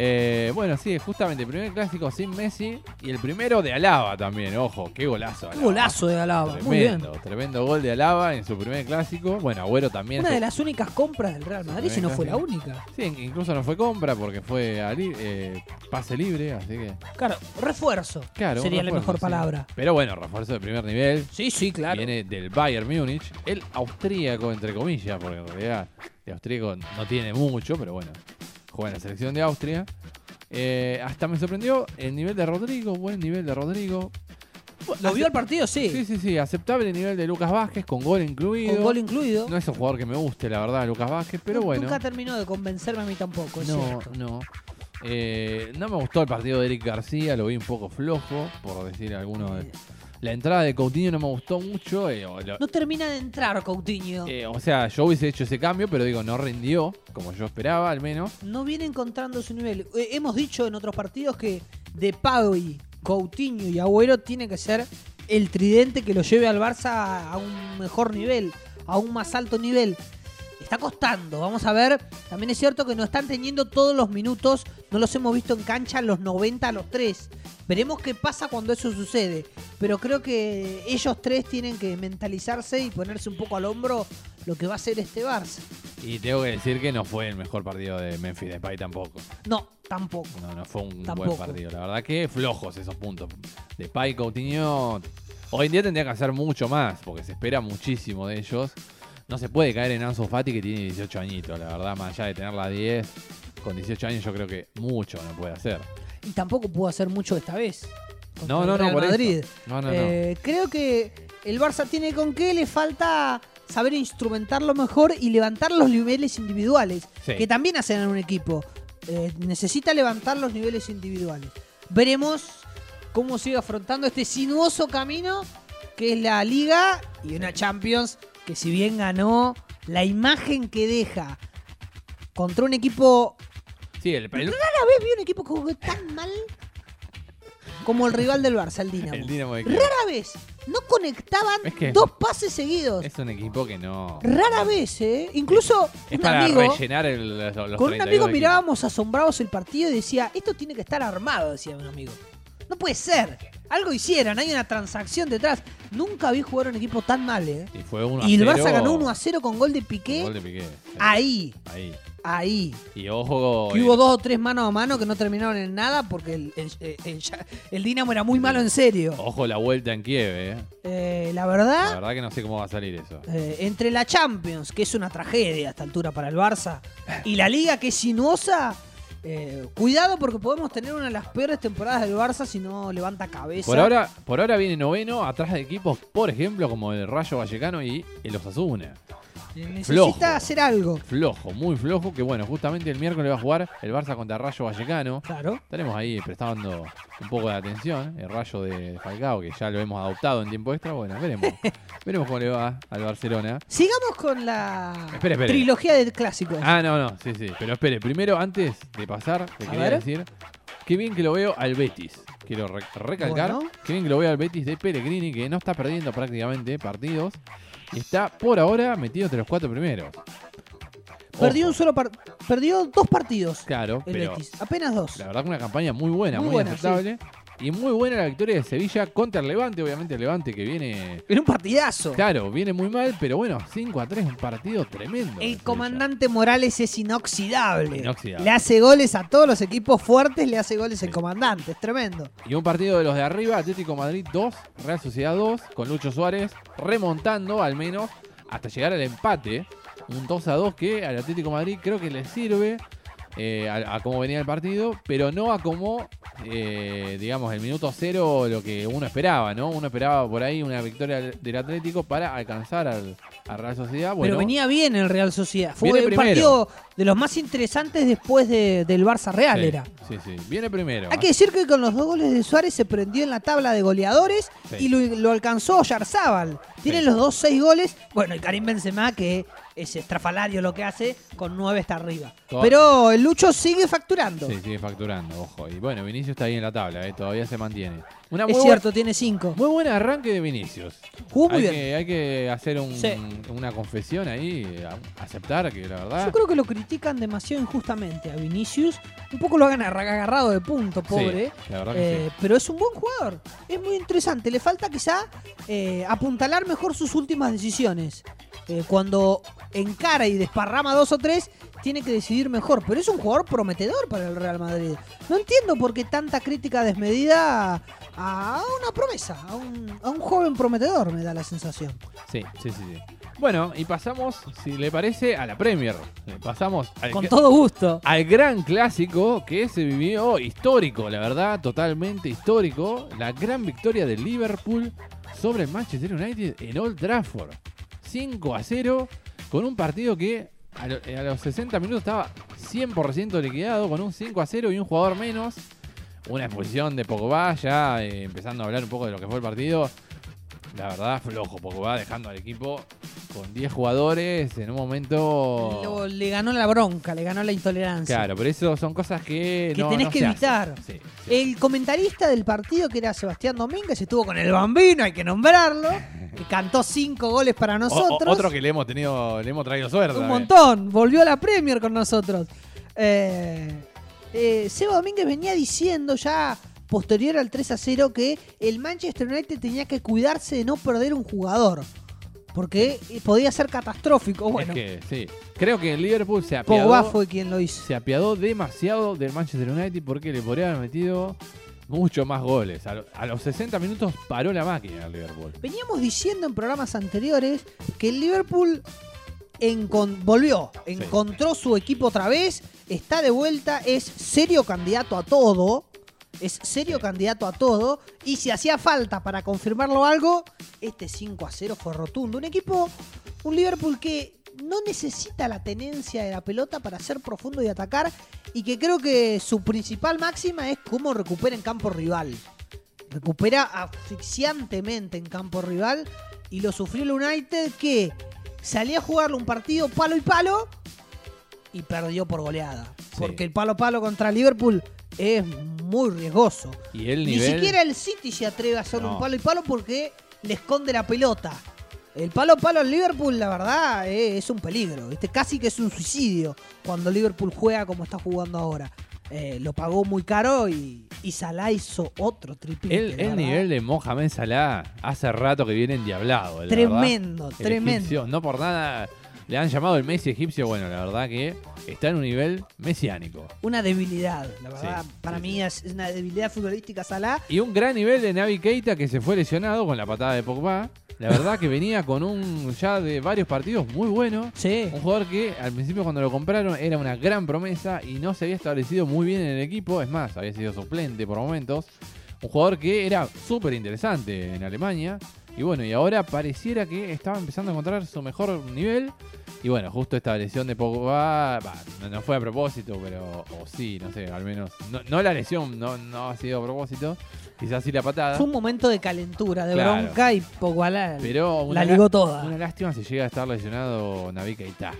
Eh, bueno, sí, justamente el primer clásico sin Messi y el primero de Alaba también, ojo, qué golazo. Qué Alaba. golazo de Alaba. Muy bien. Tremendo, tremendo gol de Alaba en su primer clásico. Bueno, Agüero también. Una se- de las únicas compras del Real Madrid, si no fue la única. Sí, incluso no fue compra porque fue a li- eh, pase libre, así que. Claro, refuerzo. Claro, sería la mejor sí. palabra. Pero bueno, refuerzo de primer nivel. Sí, sí, claro. Viene del Bayern Múnich, el austríaco, entre comillas, porque en realidad el austríaco no tiene mucho, pero bueno, juega en la selección de Austria. Eh, hasta me sorprendió el nivel de Rodrigo, buen nivel de Rodrigo. ¿Lo vio el partido? Sí. Sí, sí, sí, aceptable nivel de Lucas Vázquez, con gol incluido. Con gol incluido. No es un jugador que me guste, la verdad, Lucas Vázquez, pero bueno. Nunca terminó de convencerme a mí tampoco. es No, cierto. no. Eh, no me gustó el partido de Eric García, lo vi un poco flojo, por decir alguno. de- La entrada de Coutinho no me gustó mucho. eh, o, lo- No termina de entrar Coutinho. eh, o sea, yo hubiese hecho ese cambio, pero digo, no rindió, como yo esperaba al menos. no viene encontrando su nivel. Eh, hemos dicho en otros partidos que De Paui, Coutinho y Agüero tiene que ser el tridente que lo lleve al Barça a un mejor nivel, a un más alto nivel. Está costando, vamos a ver. También es cierto que no están teniendo todos los minutos, no los hemos visto en cancha los 90 a los 3. Veremos qué pasa cuando eso sucede. Pero creo que ellos tres tienen que mentalizarse y ponerse un poco al hombro lo que va a ser este Barça. Y tengo que decir que no fue el mejor partido de Memphis Depay tampoco. No, tampoco. No, no fue un Tampoco. buen partido. La verdad que flojos esos puntos. Depay, Coutinho, hoy en día tendría que hacer mucho más, porque se espera muchísimo de ellos. No se puede caer en Ansu Fati que tiene 18 añitos, la verdad, más allá de tenerla 10. Con 18 años yo creo que mucho no puede hacer. Y tampoco pudo hacer mucho esta vez. No, no, no, por. Madrid. No, no, no. Eh, Creo que el Barça tiene con qué le falta saber instrumentarlo mejor y levantar los niveles individuales, Sí. que también hacen en un equipo. Eh, necesita levantar los niveles individuales. Veremos cómo sigue afrontando este sinuoso camino que es la Liga, y una Champions que si bien ganó, la imagen que deja contra un equipo... Sí, el, el- Rara vez vi un equipo que jugó tan mal como el rival del Barça, el Dinamo. el Dinamo de Kiev. Rara vez. No conectaban Es que- dos pases seguidos. Es un equipo que no. Rara vez, ¿eh? Incluso Es un para amigo... rellenar el, los, los Con un 32 amigo mirábamos asombrados el partido y decía, esto tiene que estar armado, decía un amigo. No puede ser. Algo hicieron, hay una transacción detrás. Nunca vi jugar a un equipo tan mal, ¿eh? Y fue 1 a Y el 0, Barça ganó 1 a 0 con gol de Piqué. Gol de Piqué. sí. Ahí, Ahí. ahí. Y ojo. Que eh, hubo dos o tres manos a mano que no terminaron en nada porque el, el, el- el- Dinamo era muy malo en serio. Ojo la vuelta en Kiev, eh. Eh, la La verdad, verdad que no sé cómo va a salir eso. eh, entre la Champions, que es una tragedia a esta altura para el Barça, y la Liga, que es sinuosa, eh, cuidado porque podemos tener una de las peores temporadas del Barça si no levanta cabeza. Por ahora, por ahora viene noveno atrás de equipos, por ejemplo, como el Rayo Vallecano y el Osasuna. Eh, necesita flojo. hacer algo. Flojo, muy flojo, que bueno, justamente el miércoles va a jugar el Barça contra Rayo Vallecano. Claro. Estaremos ahí prestando un poco de atención. El Rayo de Falcao, que ya lo hemos adoptado en tiempo extra. Bueno, veremos. veremos cómo le va al Barcelona. Sigamos con la Espere, espere. trilogía de clásicos. Ah, no, no, sí, sí. Pero espere, primero, antes de pasar, te A quería ver. decir, qué bien que lo veo al Betis. Quiero re- recalcar, Bueno. bien que lo veo al Betis de Pellegrini, que no está perdiendo prácticamente partidos. Y está por ahora metido entre los cuatro primeros. Perdió Ojo, un solo par- perdió dos partidos Claro, el pero Betis, apenas dos. la verdad que una campaña muy buena, Muy muy, buena, aceptable. Y muy buena la victoria de Sevilla contra el Levante, obviamente el Levante que viene... Era un partidazo. Claro, viene muy mal, pero bueno, 5 a 3, un partido tremendo. El Sevilla. comandante Morales es inoxidable. Inoxidable. Le hace goles a todos los equipos fuertes, le hace goles el comandante. Es tremendo. Y un partido de los de arriba, Atlético Madrid 2, Real Sociedad 2, con Lucho Suárez remontando al menos hasta llegar al empate. Un 2 a 2 que al Atlético Madrid creo que le sirve eh, a, a cómo venía el partido, pero no a cómo, eh, digamos, el minuto cero lo que uno esperaba, ¿no? Uno esperaba por ahí una victoria del Atlético para alcanzar al, a Real Sociedad. Bueno, Pero venía bien el Real Sociedad. Fue un partido de los más interesantes después de- del Barça Real, sí, era. Sí, sí, viene primero. Hay que decir que con los dos goles de Suárez se prendió en la tabla de goleadores Sí. y lo, lo alcanzó Yarzábal. Tiene Sí. los dos seis goles. Bueno, y Karim Benzema, que es estrafalario lo que hace, con nueve está arriba. Todo- Pero el Lucho sigue facturando. Sí, sigue facturando, ojo. Y bueno, Vinicius está ahí en la tabla, eh, todavía se mantiene. Una es cierto, tiene cinco. Muy buen arranque de Vinicius. Jugó muy hay, bien. Que, hay que hacer un- Sí. una confesión ahí, aceptar que la verdad. Yo creo que lo critican demasiado injustamente a Vinicius. Un poco lo han agarrado de punto, Sí, pobre. la verdad que Eh, Pero es un buen jugador. Es muy interesante. Le falta quizá eh, apuntalar mejor sus últimas decisiones. Eh, cuando encara y desparrama dos o tres, tiene que decidir mejor. Pero es un jugador prometedor para el Real Madrid. No entiendo por qué tanta crítica desmedida a una promesa, a un, a un joven prometedor, me da la sensación. sí. Sí, sí, sí. Bueno, y pasamos, si le parece, a la Premier. Le Pasamos al, Con todo gusto. al gran clásico que se vivió histórico, la verdad, totalmente histórico. La gran victoria del Liverpool sobre el Manchester United en Old Trafford. 5 a 0, con un partido que a, lo- a los 60 minutos estaba 100% liquidado, con un 5 a 0 y un jugador menos. Una expulsión de Pogba, ya eh, empezando a hablar un poco de lo que fue el partido. La verdad, flojo Pogba, dejando al equipo con 10 jugadores en un momento... Lo- le ganó la bronca, le ganó la intolerancia. Claro, pero eso son cosas que, Que no, tenés no que evitar. hacen. Sí, sí. El comentarista del partido, que era Sebastián Domínguez, estuvo con el bambino, hay que nombrarlo, que cantó cinco goles para nosotros. o- otro que le hemos tenido, le hemos traído suerte. Un también. montón, volvió a la Premier con nosotros. Eh, eh, Seba Domínguez venía diciendo ya posterior al 3 a 0 que el Manchester United tenía que cuidarse de no perder un jugador. Porque eh, podía ser catastrófico. Bueno, Es que, sí. Creo que el Liverpool se Pogba apiadó, fue quien lo hizo. se apiadó demasiado del Manchester United porque le podría haber metido mucho más goles. A, lo- a los 60 minutos paró la máquina el Liverpool. Veníamos diciendo en programas anteriores que el Liverpool encon- volvió, encontró su equipo otra vez, está de vuelta, es serio candidato a todo, es serio candidato a todo, y si hacía falta para confirmarlo algo, este 5 a 0 fue rotundo. Un equipo, un Liverpool que no necesita la tenencia de la pelota para ser profundo y atacar, y que creo que su principal máxima es cómo recupera en campo rival. recupera asfixiantemente en campo rival y lo sufrió el United que salía a jugarle un partido palo y palo y perdió por goleada. Sí. Porque el palo a palo contra Liverpool es muy riesgoso. Y el Ni siquiera el City se atreve a hacer No. un palo y palo porque le esconde la pelota. El palo a palo al Liverpool, la verdad, eh, es un peligro. ¿viste? Casi que es un suicidio cuando Liverpool juega como está jugando ahora. Eh, lo pagó muy caro y, y Salah hizo otro triplete. El, el nivel de Mohamed Salah hace rato que viene endiablado. la Tremendo, tremendo. egipcio, no por nada le han llamado el Messi egipcio. Bueno, la verdad que está en un nivel mesiánico. Una debilidad, la verdad. Sí, para sí, mí sí. es una debilidad futbolística Salah. Y un gran nivel de Navi Keita que se fue lesionado con la patada de Pogba. La verdad que venía con un ya de varios partidos muy bueno. Sí. Un jugador que al principio cuando lo compraron era una gran promesa y no se había establecido muy bien en el equipo. Es más, había sido suplente por momentos. Un jugador que era súper interesante en Alemania. Y bueno, y ahora pareciera que estaba empezando a encontrar su mejor nivel. Y bueno, justo esta lesión de Pogba, bah, no, no fue a propósito, pero o sí, no sé, al menos. No, no la lesión, no, no ha sido a propósito. Quizás sí la patada. Fue un momento de calentura, de Claro. bronca y Pogba la, Pero la- ligó toda. una lástima si llega a estar lesionado Navi Keita.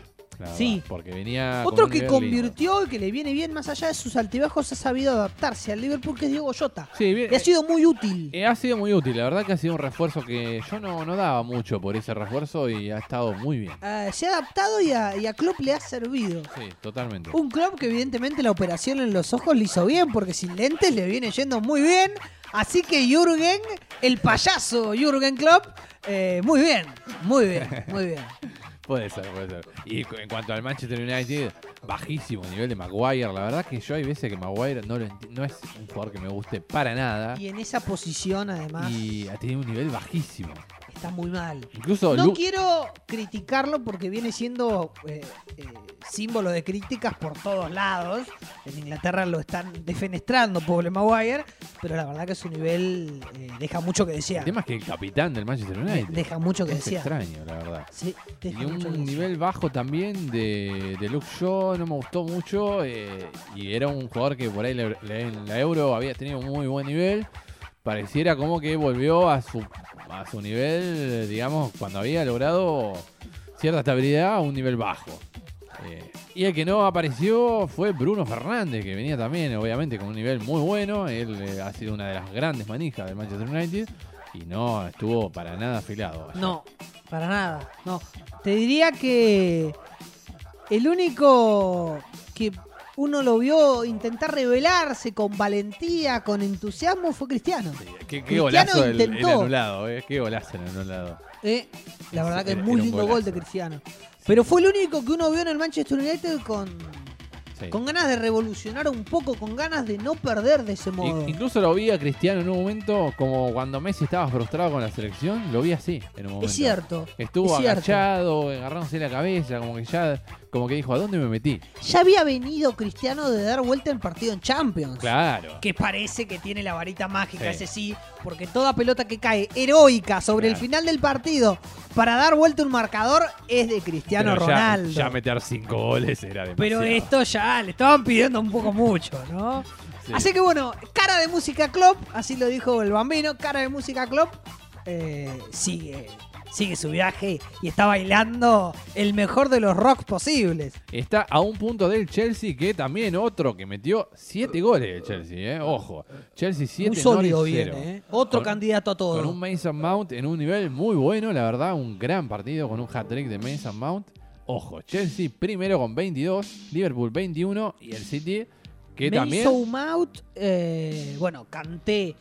Sí. Porque venía. Otro que lindo. convirtió y que le viene bien más allá de sus altibajos ha sabido adaptarse al Liverpool, que es Diego Jota. Sí, bien, ha sido muy útil. eh, ha sido muy útil. La verdad que ha sido un refuerzo que yo no, no daba mucho por ese refuerzo y ha estado muy bien. Ah, se ha adaptado y a, y a Klopp le ha servido. Sí, totalmente. Un Klopp que evidentemente la operación en los ojos le hizo bien, porque sin lentes le viene yendo muy bien. Así que Jürgen, el payaso Jürgen Klopp, eh, muy bien, muy bien, muy bien. Puede ser, puede ser. Y en cuanto al Manchester United, bajísimo nivel de Maguire. La verdad que yo hay veces que Maguire no, lo no es un jugador que me guste para nada. Y en esa posición además Y ha tenido un nivel bajísimo. Está muy mal. Incluso No Lu- quiero criticarlo porque viene siendo eh, eh, símbolo de críticas por todos lados. En Inglaterra lo están defenestrando, pobre Maguire, pero la verdad que su nivel eh, deja mucho que el desear. tema es que el capitán del Manchester United Deja mucho que es desear. extraño, la verdad. Sí, deja Y un mucho nivel bajo también de, de Luke Shaw, no me gustó mucho. y era un jugador que por ahí en la Euro había tenido un muy buen nivel. Pareciera como que volvió a su, a su nivel, digamos, cuando había logrado cierta estabilidad a un nivel bajo. Eh, y el que no apareció fue Bruno Fernández, que venía también, obviamente, con un nivel muy bueno. Él eh, ha sido una de las grandes manijas del Manchester United. Y no estuvo para nada afilado. No, para nada. No. Te diría que el único que uno lo vio intentar rebelarse con valentía, con entusiasmo, fue Cristiano. Sí, Qué, qué Cristiano golazo el, el intentó. anulado, eh, qué golazo el anulado. Eh, la verdad que es muy lindo gol de Cristiano. Pero fue el único que uno vio en el Manchester United con, Sí. con ganas de revolucionar un poco, con ganas de no perder de ese modo. In- incluso lo vi a Cristiano en un momento, como cuando Messi estaba frustrado con la selección, lo vi así en un momento. es cierto. Estuvo es cierto. agachado, agarrándose la cabeza, como que ya, como que dijo, ¿a dónde me metí? Ya había venido Cristiano de dar vuelta el partido en Champions. Claro. que parece que tiene la varita mágica, Sí. ese sí, porque toda pelota que cae heroica sobre el final del partido para dar vuelta un marcador es de Cristiano Pero ya- Ronaldo. Ya, meter cinco goles era demasiado. Pero esto ya le estaban pidiendo un poco mucho, ¿no? Sí. Así que bueno, cara de música club, así lo dijo el bambino, cara de música club, eh, sigue, sigue su viaje y está bailando el mejor de los rocks posibles. Está a un punto del Chelsea, que también otro que metió siete goles el Chelsea, ¿eh? Ojo. Chelsea 7, Muy sólido viene. ¿eh? Otro Con- candidato a todo. Con un Mason Mount en un nivel muy bueno, la verdad, un gran partido con un hat-trick de Mason Mount. Ojo, Chelsea primero con 22, Liverpool 21 y el City que también... Mason Mount, eh, bueno, Kanté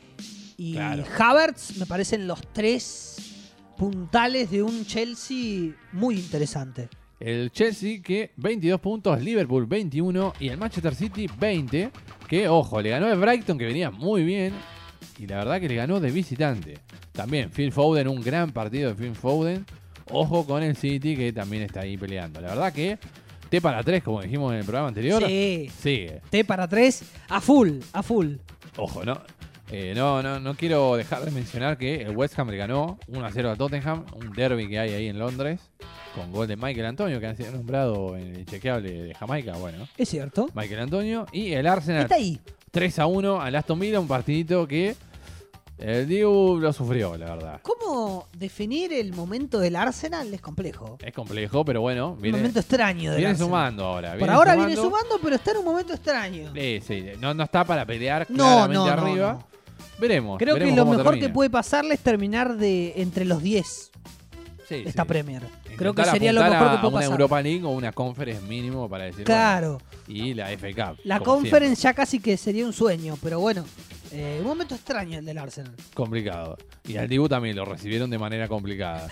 y Claro. Havertz me parecen los tres puntales de un Chelsea muy interesante. El Chelsea que 22 puntos, Liverpool 21 y el Manchester City 20, que ojo, le ganó el Brighton que venía muy bien y la verdad que le ganó de visitante. También Phil Foden, un gran partido de Phil Foden. Ojo con el City que también está ahí peleando. La verdad que T para 3, como dijimos en el programa anterior, Sí, sigue. T para tres, a full, a full. Ojo, ¿no? Eh, no, no, no quiero dejar de mencionar que el West Ham le ganó 1-0 a Tottenham, un derby que hay ahí en Londres, con gol de Michael Antonio, que ha sido nombrado en el chequeable de Jamaica, bueno, Es cierto. Michael Antonio, y el Arsenal Está ahí. 3 a 1 al Aston Villa, un partidito que El Dibu lo sufrió, la verdad. ¿Cómo definir el momento del Arsenal? Es complejo. Es complejo, pero bueno, Un viene, momento extraño del viene Arsenal. sumando ahora. Por ahora sumando. viene sumando, pero está en un momento extraño. Sí, sí, no, no está para pelear claramente no, no, arriba. no. Veremos. Creo que lo mejor termina. que puede pasarle es terminar de entre los 10 Sí, esta sí. Premier. Creo que sería lo mejor que a puede una pasar. Europa League o una Conference mínimo para decir. Claro. bueno, y la Cup. La conference ya casi que sería un sueño, pero bueno, eh, un momento extraño el del Arsenal. Complicado. Y al Dibu también lo recibieron de manera complicada.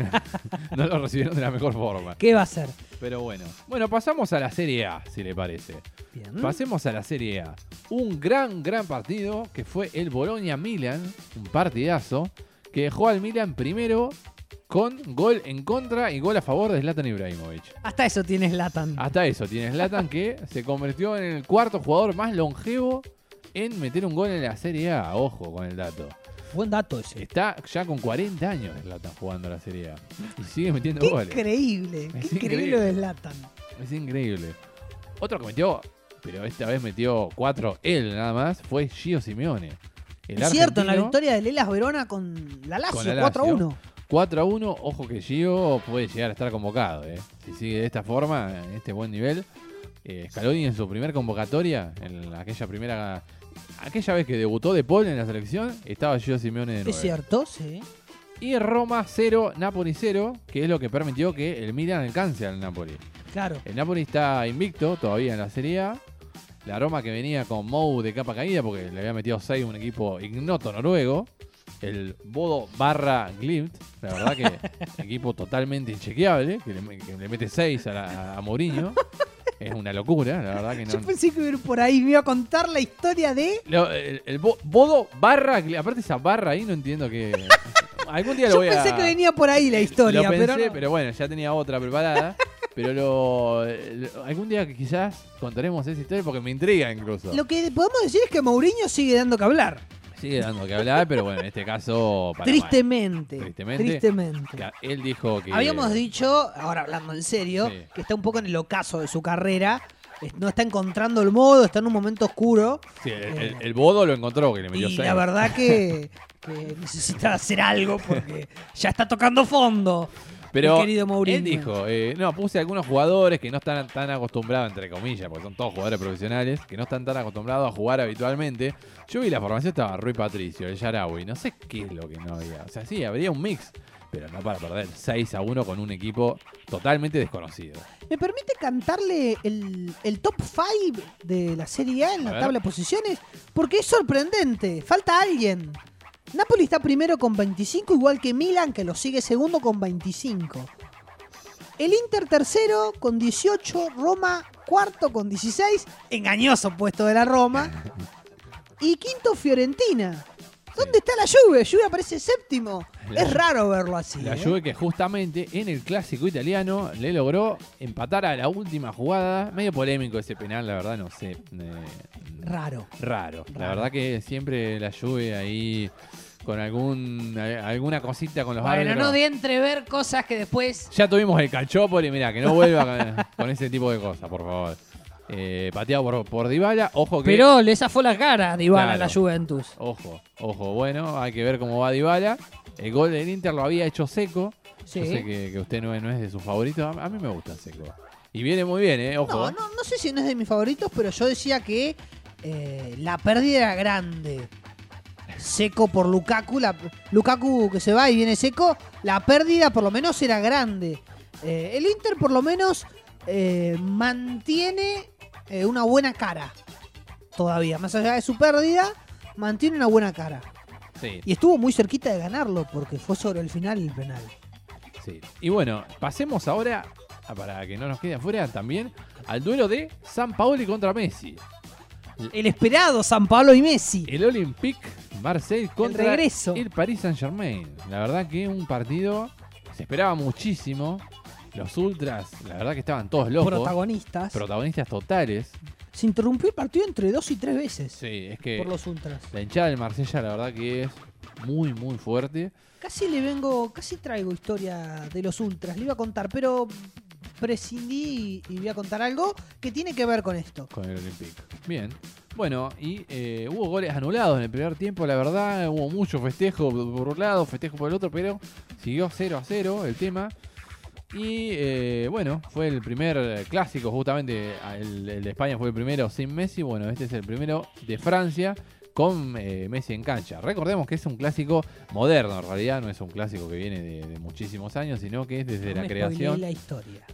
no lo recibieron de la mejor forma. ¿Qué va a ser? Pero bueno. Bueno, pasamos a la Serie A, si le parece. Bien. Pasemos a la Serie A. Un gran, gran partido que fue el Bolonia-Milan. Un partidazo que dejó al Milan primero con gol en contra y gol a favor de Zlatan Ibrahimovic. Hasta eso tienes Latan. Hasta eso tiene Zlatan que se convirtió en el cuarto jugador más longevo en meter un gol en la Serie A. Ojo con el dato. Buen dato ese. Está ya con 40 años Zlatan jugando la Serie A. Y sigue metiendo Qué goles. increíble, qué Es increíble increíble. lo de. Es increíble. Otro que metió, pero esta vez metió cuatro él nada más, fue Gio Simeone. El Es cierto, en la victoria de Lelas Verona con la Lazio, Con la Lazio. 4-1. 4 a 1, ojo que Gio puede llegar a estar convocado. eh. Si sigue de esta forma, en este buen nivel. Eh, Scaloni en su primer convocatoria, en aquella primera. Aquella vez que debutó de Paul en la selección, estaba Gio Simeone de nuevo. Es cierto, sí. Y Roma 0, Napoli 0, que es lo que permitió que el Milan alcance al Napoli. Claro. El Napoli está invicto todavía en la Serie A. La Roma que venía con Mou de capa caída porque le había metido 6 un equipo ignoto noruego. El Bodo barra Glimt. La verdad que equipo totalmente inchequeable. Que le, que le mete 6 a, la- a Mourinho. Es una locura, la verdad que Yo no. pensé que iba a ir por ahí, me iba a contar la historia de... Lo- el, el Bo- Bodo barra. Aparte esa barra ahí no entiendo que... Algún día lo Yo voy a... pensé que venía por ahí la historia, Lo pensé, pero, no. pero bueno, ya tenía otra preparada. pero lo, lo- algún día quizás contaremos esa historia porque me intriga incluso. Lo que podemos decir es que Mourinho sigue dando que hablar. Sigue dando que hablar, pero bueno, en este caso... Tristemente. Tristemente. Tristemente. Él dijo que... Habíamos dicho, ahora hablando en serio, Sí. que está un poco en el ocaso de su carrera. No está encontrando el modo, está en un momento oscuro. Sí, el, el- el Bodo lo encontró, que le metió Y seis. la verdad que, que necesita hacer algo porque ya está tocando fondo. Pero querido Mourinho. él dijo, eh, no, puse algunos jugadores que no están tan acostumbrados, entre comillas, porque son todos jugadores profesionales, que no están tan acostumbrados a jugar habitualmente. Yo vi la formación, estaba Rui Patricio, el Yarawi, no sé qué es lo que no había. O sea, sí, habría un mix, pero no para perder 6 a 1 con un equipo totalmente desconocido. ¿Me permite cantarle el, el top 5 de la Serie A en A la ver. tabla de posiciones? Porque es sorprendente. Falta alguien. Napoli está primero con 25, igual que Milan, que lo sigue segundo con 25. El Inter tercero con 18, Roma cuarto con 16, engañoso puesto de la Roma. Y quinto Fiorentina. ¿Dónde está la Juve? Juve aparece séptimo. La es raro verlo así. La ¿eh? Juve que justamente en el clásico italiano le logró empatar a la última jugada. Medio polémico ese penal, la verdad, no sé. eh, Raro. raro. La Raro. verdad que siempre la Juve ahí con algún a- alguna cosita con los Bueno, árbitros. no de entrever cosas que después Ya tuvimos el Calchópoli, mira, que no vuelva con, con ese tipo de cosas, por favor. Eh, pateado por, por Dybala, ojo que... Pero le zafó la cara a Dybala a la Claro. Juventus. Ojo, ojo, bueno, hay que ver cómo va Dybala. El gol del Inter lo había hecho Seco. Sí. Yo sé que, que usted no es, no es de sus favoritos. A, a mí me gusta Seco. Y viene muy bien, ¿eh? Ojo. No, no, no sé si no es de mis favoritos, pero yo decía que eh, la pérdida era grande. Seco por Lukaku, la- Lukaku que se va y viene seco, la pérdida por lo menos era grande. Eh, el Inter por lo menos eh, mantiene eh, una buena cara todavía, más allá de su pérdida, mantiene una buena cara. Sí, Y estuvo muy cerquita de ganarlo porque fue sobre el final el penal. sí. Y bueno, pasemos ahora, a- para que no nos quede afuera también, al duelo de San Paoli contra Messi. El esperado San Pablo y Messi. El Olympique Marseille contra regreso. el Paris Saint Germain. La verdad que un partido se esperaba muchísimo. Los ultras, la verdad que estaban todos locos. protagonistas. protagonistas totales. Se interrumpió el partido entre dos y tres veces Sí, es que por los ultras. la hinchada del Marsella la verdad que es muy, muy fuerte. Casi le vengo, casi traigo historia de los ultras, le iba a contar, pero prescindí y, voy a contar algo que tiene que ver con esto. con el Olympique. Bien. Bueno, y eh, hubo goles anulados en el primer tiempo, la verdad, hubo mucho festejo por un lado, festejo por el otro, pero siguió 0 a 0 el tema. Y eh, bueno, fue el primer clásico, justamente el de España fue el primero sin Messi, bueno, este es el primero de Francia con eh, Messi en cancha. Recordemos que es un clásico moderno, en realidad no es un clásico que viene de, de muchísimos años, sino que es desde No la me creación. la historia.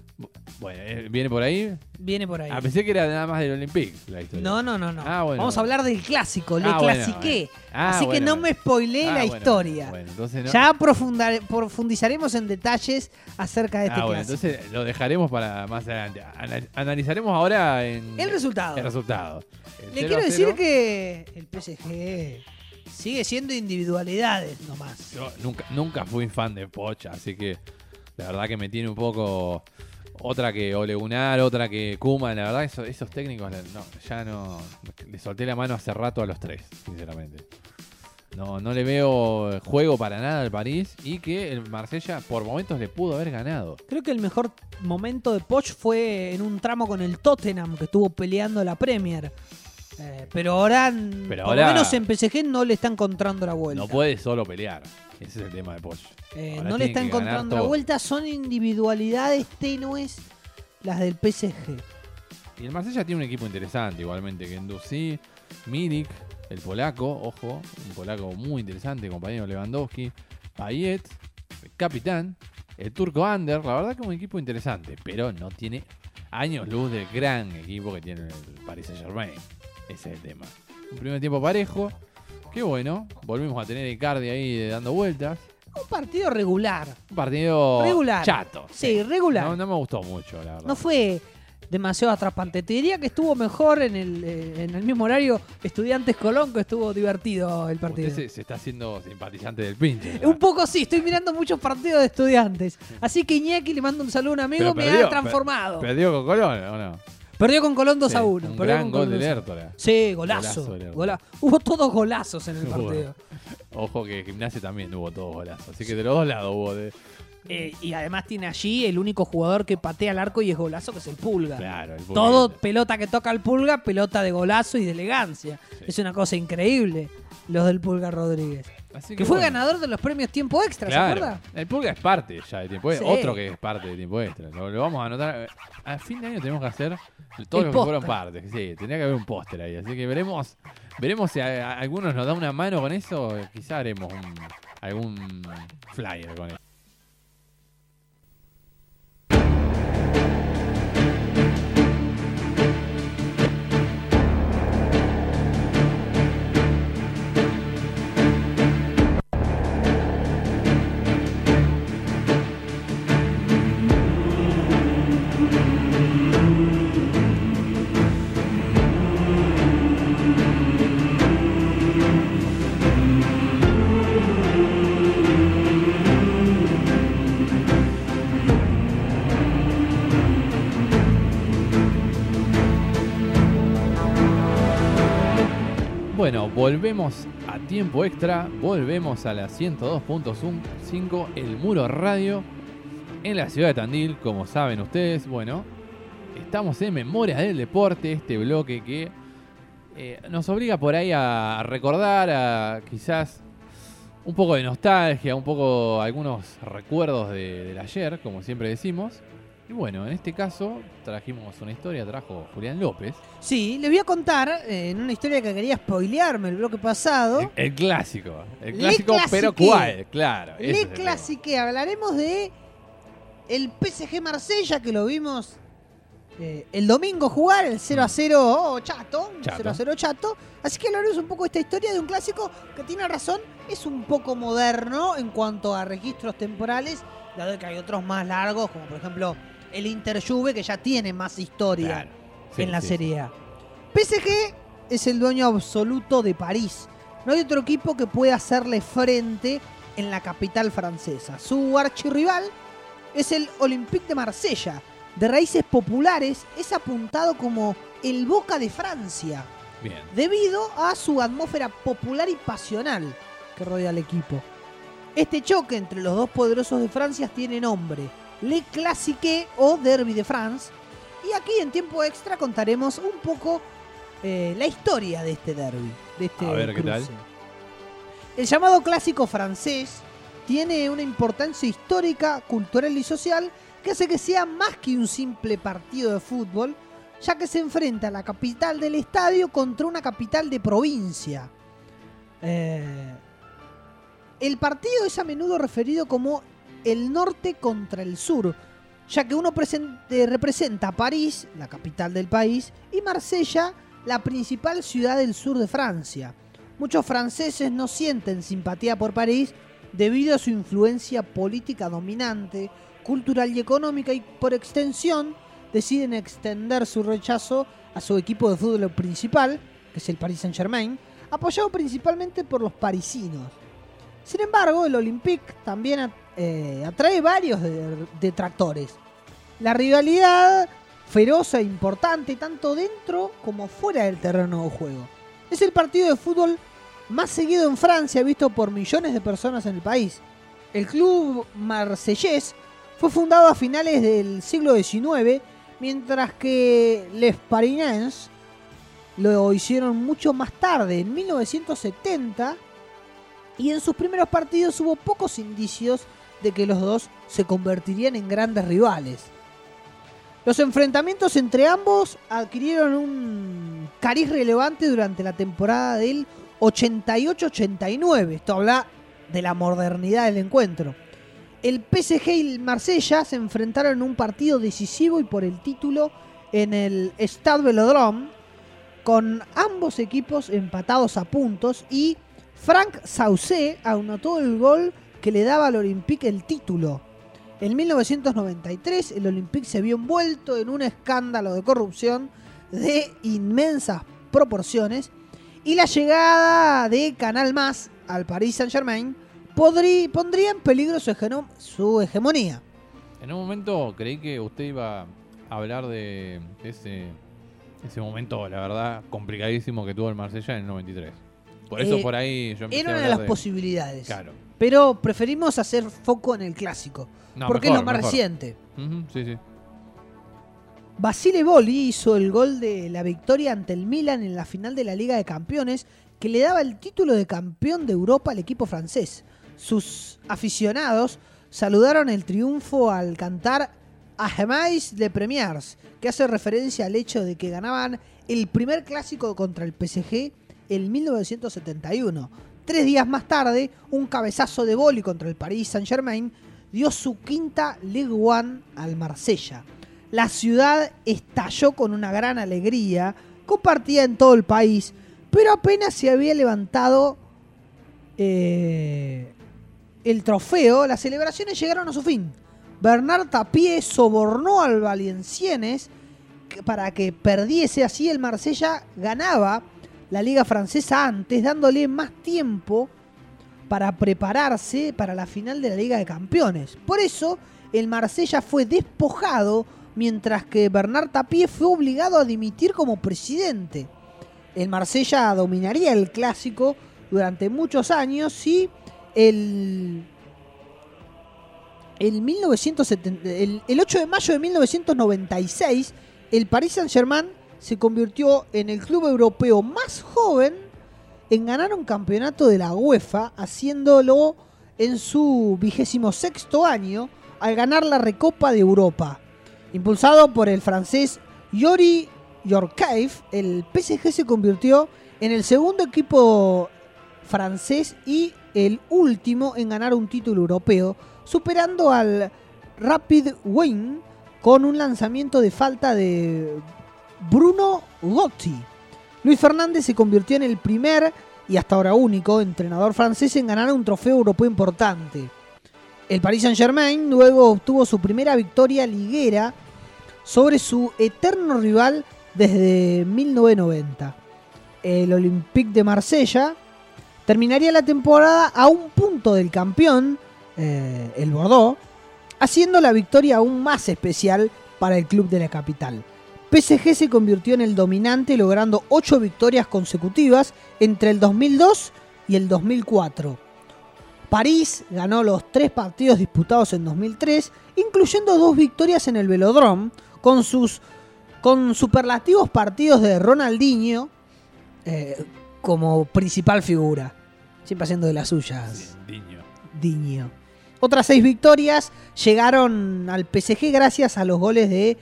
Bueno, eh, ¿viene por ahí? Viene por ahí. Ah, pensé que era nada más del Olympique la historia. No, no, no, no. Ah, bueno. Vamos a hablar del clásico, le Ah, bueno, clasiqué. Ah, Así que no me spoileé Ah, la historia. Bueno, entonces no. Ya profundizaremos en detalles acerca de este clásico. entonces lo dejaremos para más adelante. Ana- analizaremos ahora en El resultado. el resultado. El Le 0 quiero decir 0. que el PSG sigue siendo individualidades nomás. Yo nunca, nunca fui fan de Pocha, así que la verdad que me tiene un poco. Otra que Ole Gunnar, otra que Kuma, la verdad esos, esos técnicos no, ya no. Le solté la mano hace rato a los tres, sinceramente. No, no le veo juego para nada al París y que el Marsella por momentos le pudo haber ganado. Creo que el mejor momento de Poch fue en un tramo con el Tottenham que estuvo peleando la Premier. Eh, pero ahora, Pero por ahora- lo menos en PSG no le está encontrando la vuelta. No puede solo pelear. Ese es el tema de Poch. Eh, no le está encontrando la vuelta. Son individualidades tenues las del PSG. Y el Marsella tiene un equipo interesante, igualmente, que Milik, el polaco, ojo, un polaco muy interesante, compañero Lewandowski, Payet, el capitán, el turco Ander, la verdad que es un equipo interesante, pero no tiene años luz del gran equipo que tiene el Paris Saint Germain. Ese es el tema. Un primer tiempo parejo, qué bueno, volvimos a tener Icardi ahí dando vueltas. Un partido regular. Un partido Regular. chato. Sí, regular. No, no me gustó mucho, la verdad. No fue demasiado atrapante. Te diría que estuvo mejor en el, eh, en el mismo horario Estudiantes Colón, que estuvo divertido el partido. Usted se, se está haciendo simpatizante del pinche. Un poco sí, estoy mirando muchos partidos de estudiantes. Así que Iñaki le mando un saludo a un amigo, Pero me perdió, ha transformado. ¿Perdió con Colón o no? Perdió con Colón 2 Sí, a 1. Un perdió gran con gol Colón del 2 a 1. Hértola. Sí, golazo. Hubo todos golazos en el Hubo. partido. Ojo que Gimnasia también hubo todo golazo. Así que de los dos lados hubo de. Eh, y además tiene allí el único jugador que patea al arco y es golazo, que es el Pulga. Claro, el Todo Pulga. pelota que toca el Pulga, pelota de golazo y de elegancia. Sí. Es una cosa increíble, los del Pulga Rodríguez. Así Que fue bueno. ganador de los premios tiempo extra, ¿se Claro. acuerda? El Pulga es parte ya de tiempo extra. Sí. Otro que es parte de tiempo extra. Lo, lo vamos a anotar. A fin de año tenemos que hacer todos los que fueron partes. Sí, tendría que haber un póster ahí. Así que veremos. Veremos si a- a- algunos nos da una mano con eso. Quizá haremos un- algún flyer con eso. Bueno, volvemos a tiempo extra, volvemos a la 102.5, el Muro Radio, en la ciudad de Tandil, como saben ustedes. Bueno, estamos en Memoria del Deporte, este bloque que eh, nos obliga por ahí a recordar, a quizás un poco de nostalgia, un poco algunos recuerdos de- del ayer, como siempre decimos. Y bueno, en este caso trajimos una historia, trajo Julián López. Sí, les voy a contar eh, en una historia que quería spoilearme el bloque pasado. El, el clásico. El Le clásico, pero clasiqué. ¿cuál? Claro. Le clasique, hablaremos de el PSG Marsella que lo vimos eh, el domingo jugar, el 0 a 0 oh, chato, Chato. 0 a 0 chato. Así que hablaremos un poco de esta historia de un clásico que tiene razón, es un poco moderno en cuanto a registros temporales, dado que hay otros más largos, como por ejemplo el Inter Juve, que ya tiene más historia Claro. Sí, en la sí, Serie A. PSG es el dueño absoluto de París. No hay otro equipo que pueda hacerle frente en la capital francesa. Su archirrival es el Olympique de Marsella. De raíces populares, es apuntado como el Boca de Francia. Bien. debido a su atmósfera popular y pasional que rodea al equipo. Este choque entre los dos poderosos de Francia tiene nombre, Le Classique o Derby de France. Y aquí en tiempo extra contaremos un poco eh, la historia de este derby, de este A ver, ¿qué tal? El llamado clásico francés tiene una importancia histórica, cultural y social que hace que sea más que un simple partido de fútbol, ya que se enfrenta la capital del estadio contra una capital de provincia. Eh, el partido es a menudo referido como el norte contra el sur, ya que uno presen- eh, representa París, la capital del país, y Marsella, la principal ciudad del sur de Francia. Muchos franceses no sienten simpatía por París debido a su influencia política dominante, cultural y económica y por extensión deciden extender su rechazo a su equipo de fútbol principal, que es el Paris Saint-Germain, apoyado principalmente por los parisinos. Sin embargo, el Olympique también eh, atrae varios de- detractores. La rivalidad feroz e importante tanto dentro como fuera del terreno de juego. Es el partido de fútbol más seguido en Francia, visto por millones de personas en el país. El club marsellés fue fundado a finales del siglo XIX, mientras que Les Parisins lo hicieron mucho más tarde, en 1970, y en sus primeros partidos hubo pocos indicios de que los dos se convertirían en grandes rivales. Los enfrentamientos entre ambos adquirieron un cariz relevante durante la temporada del 88-89. Esto habla de la modernidad del encuentro. El PSG y el Marsella se enfrentaron en un partido decisivo y por el título en el Stade Velodrome, con ambos equipos empatados a puntos y Frank Saucé anotó el gol que le daba al Olympique el título. En 1993 el Olympique se vio envuelto en un escándalo de corrupción de inmensas proporciones y la llegada de Canal Más al Paris Saint-Germain pondría en peligro su, hegeno- su hegemonía. En un momento creí que usted iba a hablar de ese, ese momento, la verdad, complicadísimo que tuvo el Marsella en el 93. Por eso Eh, por ahí yo empecé Era a una de las de... posibilidades. Claro. Pero preferimos hacer foco en el clásico. No, porque mejor, es lo más mejor. reciente. Ujú, sí, sí. Basile Boli hizo el gol de la victoria ante el Milan en la final de la Liga de Campeones que le daba el título de campeón de Europa al equipo francés. Sus aficionados saludaron el triunfo al cantar A Jamais de Premiers, que hace referencia al hecho de que ganaban el primer clásico contra el PSG en 1971. Tres días más tarde, un cabezazo de Boli contra el Paris Saint-Germain dio su quinta Ligue 1 al Marsella. La ciudad estalló con una gran alegría, compartida en todo el país, pero apenas se había levantado eh, el trofeo, las celebraciones llegaron a su fin. Bernard Tapie sobornó al Valenciennes que- para que perdiese, así el Marsella ganaba la liga francesa antes, dándole más tiempo para prepararse para la final de la Liga de Campeones. Por eso, el Marsella fue despojado, mientras que Bernard Tapie fue obligado a dimitir como presidente. El Marsella dominaría el clásico durante muchos años y el, el, 1970 el, el 8 de mayo de 1996 el Paris Saint-Germain se convirtió en el club europeo más joven en ganar un campeonato de la UEFA, haciéndolo en su vigésimo sexto año al ganar la Recopa de Europa. Impulsado por el francés Yori Yorkaeff, el PSG se convirtió en el segundo equipo francés y el último en ganar un título europeo, superando al Rapid Wien con un lanzamiento de falta de Bruno Gotti. Luis Fernández se convirtió en el primer y hasta ahora único entrenador francés en ganar un trofeo europeo importante. El Paris Saint-Germain luego obtuvo su primera victoria liguera sobre su eterno rival desde 1990. El Olympique de Marsella terminaría la temporada a un punto del campeón, eh, el Bordeaux, haciendo la victoria aún más especial para el club de la capital. PSG se convirtió en el dominante logrando 8 victorias consecutivas entre el 2002 y el 2004. París ganó los tres partidos disputados en 2003, incluyendo dos victorias en el Velodrome, con sus con superlativos partidos de Ronaldinho eh, como principal figura. Siempre haciendo de las suyas. Diño. Diño. Otras seis victorias llegaron al PSG gracias a los goles de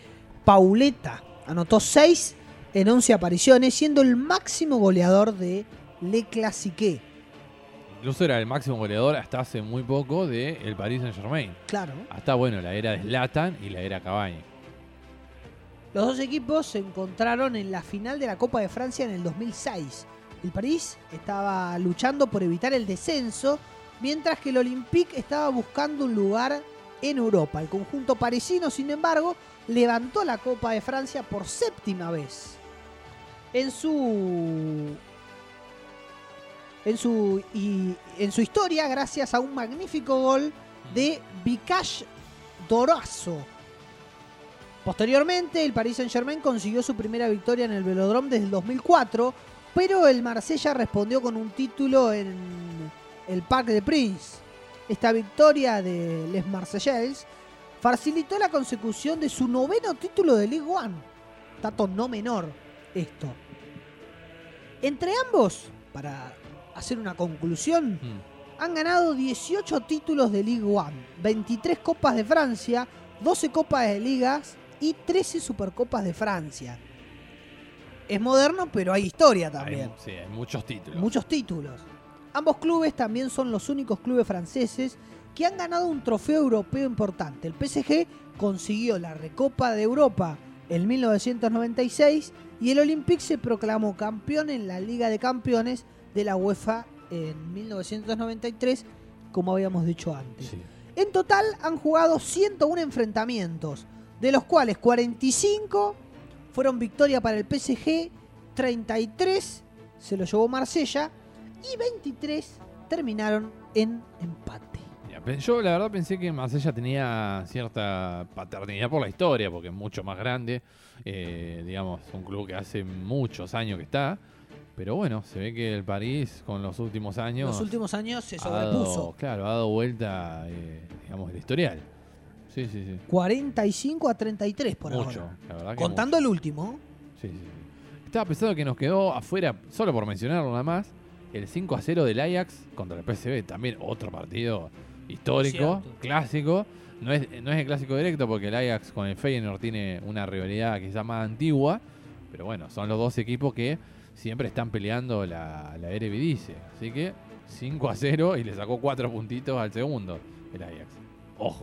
Pauleta. Anotó seis en 11 apariciones, siendo el máximo goleador de Le Classique. Incluso era el máximo goleador hasta hace muy poco de el Paris Saint Germain. Claro. Hasta bueno, la era de Zlatan y la era Cavani. Los dos equipos se encontraron en la final de la Copa de Francia en el 2006. El París estaba luchando por evitar el descenso, mientras que el Olympique estaba buscando un lugar en Europa. El conjunto parisino, sin embargo, levantó la Copa de Francia por séptima vez. En su en su, y, en su historia, gracias a un magnífico gol de Vikash Dorazo. Posteriormente, el Paris Saint-Germain consiguió su primera victoria en el Velodrome desde el 2004, pero el Marsella respondió con un título en el Parc de Prince. Esta victoria de Les Marsellais facilitó la consecución de su noveno título de Ligue 1. Dato no menor esto. Entre ambos, para hacer una conclusión, Mm. han ganado 18 títulos de Ligue 1, 23 Copas de Francia, 12 Copas de Ligas y 13 Supercopas de Francia. Es moderno, pero hay historia también. Hay, sí, hay muchos títulos. Muchos títulos. Ambos clubes también son los únicos clubes franceses que han ganado un trofeo europeo importante. El PSG consiguió la Recopa de Europa en 1996 y el Olympique se proclamó campeón en la Liga de Campeones de la UEFA en 1993, como habíamos dicho antes. Sí. En total han jugado 101 enfrentamientos, de los cuales 45 fueron victoria para el PSG, 33 se lo llevó Marsella y 23 terminaron en empate. Yo la verdad pensé que Marsella tenía cierta paternidad por la historia, porque es mucho más grande. eh, digamos, un club que hace muchos años que está. Pero bueno, se ve que el París con los últimos años. Los últimos años se dado- sobrepuso. claro, ha dado vuelta, eh, digamos, el historial. Sí, sí, sí. 45 a 33 por mucho, ahora. la verdad que Contando el último. Sí, sí, sí. Estaba pensando que nos quedó afuera, solo por mencionarlo nada más, el 5 a 0 del Ajax contra el PSV. También otro partido histórico, clásico. No es, no es el clásico directo porque el Ajax con el Feyenoord tiene una rivalidad quizá más antigua. Pero bueno, son los dos equipos que siempre están peleando la, la Eredivisie. Así que 5 a 0 y le sacó 4 puntitos al segundo el Ajax. Ojo.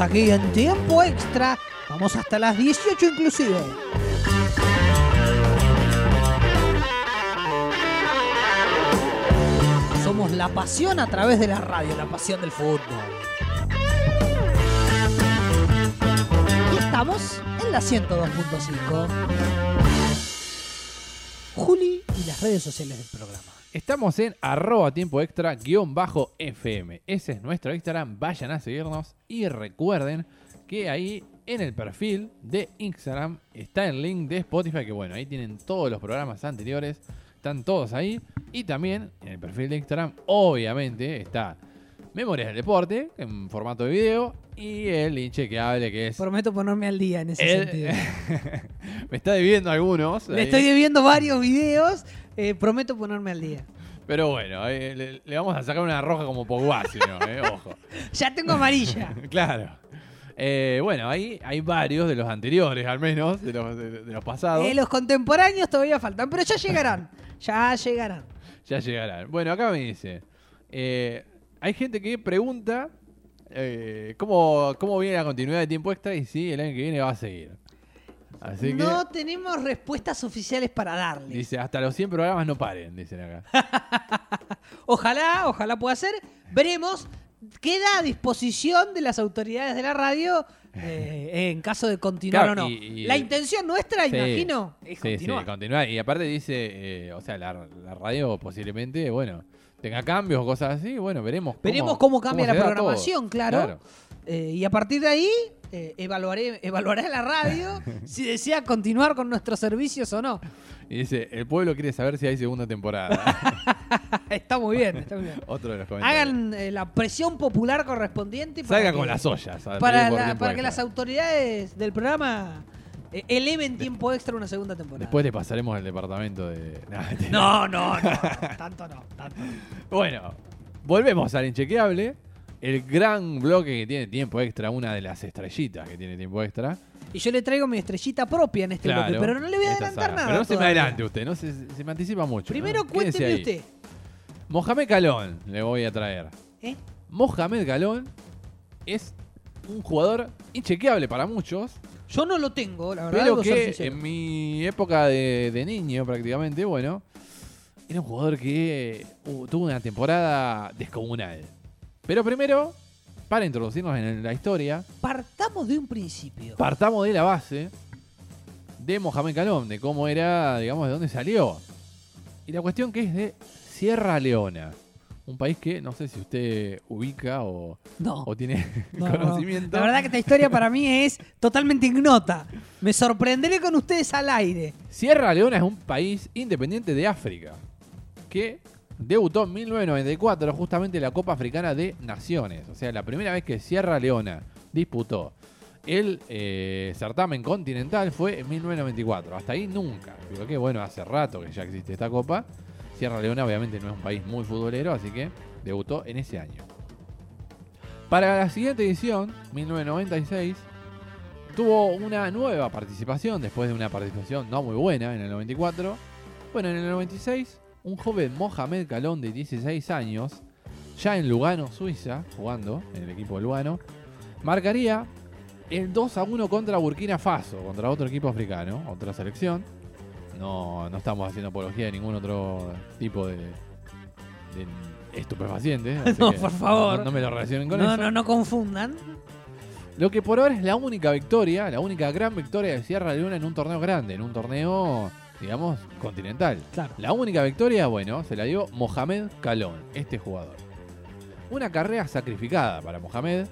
Aquí en tiempo extra. Vamos hasta las 18 inclusive. Somos la pasión a través de la radio, la pasión del fútbol. Y estamos en la 102.5. Juli y las redes sociales del programa. Estamos en arroba tiempo extra guion bajo FM. Ese es nuestro Instagram. Vayan a seguirnos y recuerden que ahí en el perfil de Instagram está el link de Spotify. Que bueno, ahí tienen todos los programas anteriores. Están todos ahí. Y también en el perfil de Instagram, obviamente, está Memorias del Deporte en formato de video. Y el hinche que hable, que es. Prometo ponerme al día en ese el- sentido. Me está debiendo algunos. Le ahí. estoy debiendo varios videos. Eh, prometo ponerme al día. Pero bueno, eh, le, le vamos a sacar una roja como Pogba, si no, eh, ojo. Ya tengo amarilla. claro. Eh, bueno, ahí hay varios de los anteriores, al menos, de los, de, de los pasados. Eh, los contemporáneos todavía faltan, pero ya llegarán. Ya llegarán. Ya llegarán. Bueno, acá me dice. eh, hay gente que pregunta eh, cómo, cómo viene la continuidad de tiempo extra y si el año que viene va a seguir. Así no tenemos respuestas oficiales para darle. Dice, hasta los 100 programas no paren, dicen acá. ojalá, ojalá pueda ser. Veremos. Queda a disposición de las autoridades de la radio eh, en caso de continuar Claro, o no. y- y- la intención nuestra, Sí. imagino, es Sí, continuar. sí, continuar. Y aparte dice, eh, o sea, la, la radio posiblemente, bueno, tenga cambios o cosas así. Bueno, veremos cómo, Veremos cómo cambia la todo. programación, claro. Eh, y a partir de ahí, eh, evaluaré, evaluaré la radio si desea continuar con nuestros servicios o no. Y dice, el pueblo quiere saber si hay segunda temporada. está muy bien, está muy bien. Otro de los comentarios. Hagan eh, la presión popular correspondiente para, Salga que, con las ollas. para, la- que las autoridades del programa eh, eleven tiempo extra una segunda temporada. Después le pasaremos el departamento de... Mentira. No, no, no. tanto no, tanto no. Bueno, volvemos al inchequeable. El gran bloque que tiene tiempo extra, una de las estrellitas que tiene tiempo extra. Y yo le traigo mi estrellita propia en este Claro, bloque, pero no le voy a adelantar saga. nada. Pero no se me adelante usted, no se, se me anticipa mucho. Primero ¿no? Cuénteme usted. Mohamed Calón le voy a traer. ¿eh? Mohamed Calón es un jugador inchequeable para muchos, Yo no lo tengo, la verdad. pero que en mi época de, de niño prácticamente, bueno, era un jugador que uh, tuvo una temporada descomunal. Pero primero, para introducirnos en la historia, Partamos de un principio. partamos de la base de Mohamed Calón, de cómo era, digamos, de dónde salió. Y la cuestión que es de Sierra Leona, un país que no sé si usted ubica o, no. o tiene no, no. conocimiento. La verdad que esta historia para mí es totalmente ignota. Me sorprenderé con ustedes al aire. Sierra Leona es un país independiente de África que debutó en 1994 justamente en la Copa Africana de Naciones. O sea, la primera vez que Sierra Leona disputó el eh, certamen continental fue en 1994. Hasta ahí nunca. Pero bueno, hace rato que ya existe esta copa. Sierra Leona obviamente no es un país muy futbolero, así que debutó en ese año. Para la siguiente edición, 1996, tuvo una nueva participación después de una participación no muy buena en el 94. Bueno, en el 96, un joven Mohamed Calón de 16 años, ya en Lugano, Suiza, jugando en el equipo de Lugano, marcaría el 2 a 1 contra Burkina Faso, contra otro equipo africano, otra selección. No, no estamos haciendo apología de ningún otro tipo de, de estupefacientes. así No, que por favor. No, no me lo relacionen con No, eso. no, no confundan. Lo que por ahora es la única victoria, la única gran victoria de Sierra Leona en un torneo grande, en un torneo, digamos, continental. Claro. La única victoria, bueno, se la dio Mohamed Calón, este jugador. Una carrera sacrificada para Mohamed,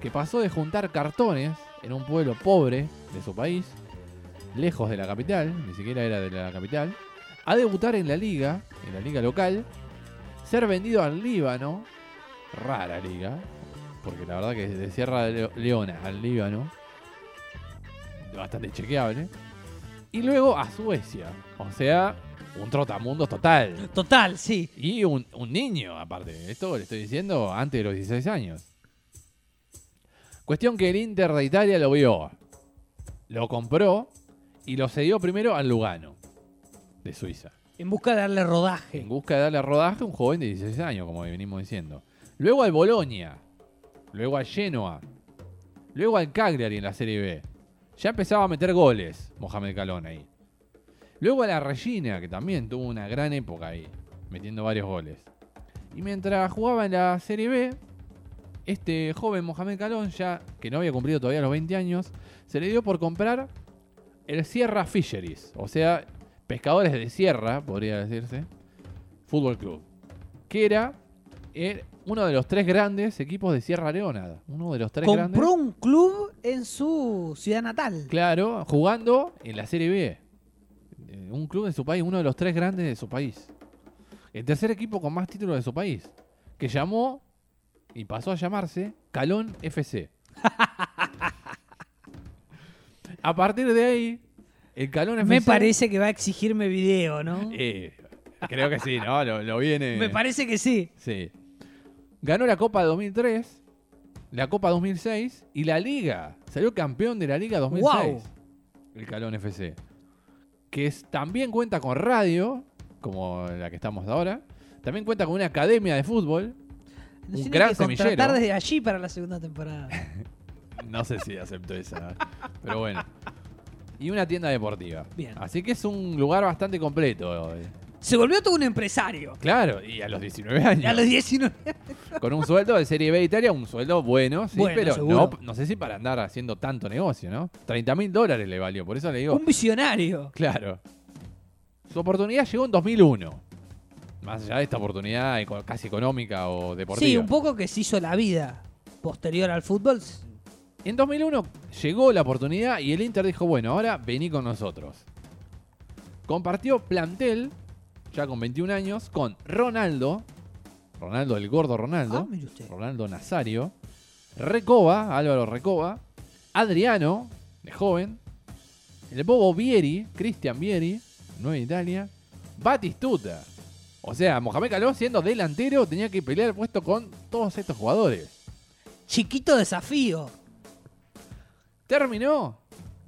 que pasó de juntar cartones en un pueblo pobre de su país, lejos de la capital, ni siquiera era de la capital, a debutar en la liga, en la liga local, ser vendido al Líbano, rara liga, porque la verdad que de Sierra Leo- Leona al Líbano, bastante chequeable, y luego a Suecia, o sea, un trotamundo total. Total, sí. Y un, un niño, aparte. Esto le estoy diciendo antes de los 16 años. Cuestión que el Inter de Italia lo vio. Lo compró y lo cedió primero al Lugano, de Suiza. En busca de darle rodaje. En busca de darle rodaje a un joven de 16 años, como venimos diciendo. Luego al Bolonia. Luego al Genoa. Luego al Cagliari en la Serie B. Ya empezaba a meter goles Mohamed Calón ahí. Luego a la Regina, que también tuvo una gran época ahí, metiendo varios goles. Y mientras jugaba en la Serie B, este joven Mohamed Calón, ya que no había cumplido todavía los 20 años, se le dio por comprar el Sierra Fisheries, o sea, pescadores de sierra, podría decirse, Fútbol Club, que era eh, uno de los tres grandes equipos de Sierra Leona, uno de los tres grandes. Compró un club en su ciudad natal. Claro, jugando en la Serie B. Eh, Un club de su país, uno de los tres grandes de su país. El tercer equipo con más títulos de su país. Que llamó y pasó a llamarse Calón FC. a partir de ahí, el Calón FC. Me parece que va a exigirme video, ¿no? Eh, creo que sí, ¿no? Lo, lo viene. Me parece que sí. Sí. Ganó la Copa 2003, la Copa 2006 y la Liga. Salió campeón de la Liga 2006. Guau. El Calón FC. Que es- también cuenta con radio, como la que estamos ahora. También cuenta con una academia de fútbol. Nos Un gran que semillero. desde allí para la segunda temporada. No sé si acepto esa. Pero bueno. y una tienda deportiva. Bien. Así que es un lugar bastante completo. Se volvió todo un empresario. Claro, y a los 19 años. A los 19. Con un sueldo de Serie B Italia, un sueldo bueno, sí, Bueno, pero no, no sé si para andar haciendo tanto negocio, ¿no? 30 mil dólares le valió, por eso le digo. Un visionario. Claro. Su oportunidad llegó en 2001. Más allá de esta oportunidad casi económica o deportiva. Sí, un poco que se hizo la vida posterior al fútbol. En 2001 llegó la oportunidad y el Inter dijo, bueno, ahora vení con nosotros. Compartió plantel, ya con 21 años, con Ronaldo, Ronaldo el gordo Ah, Ronaldo, usted. Ronaldo Nazario, Recoba, Álvaro Recoba, Adriano, de joven, el Bobo Vieri, Cristian Vieri, Nueva Italia, Batistuta. O sea, Mohamed Caló siendo delantero tenía que pelear el puesto con todos estos jugadores. Chiquito desafío. Terminó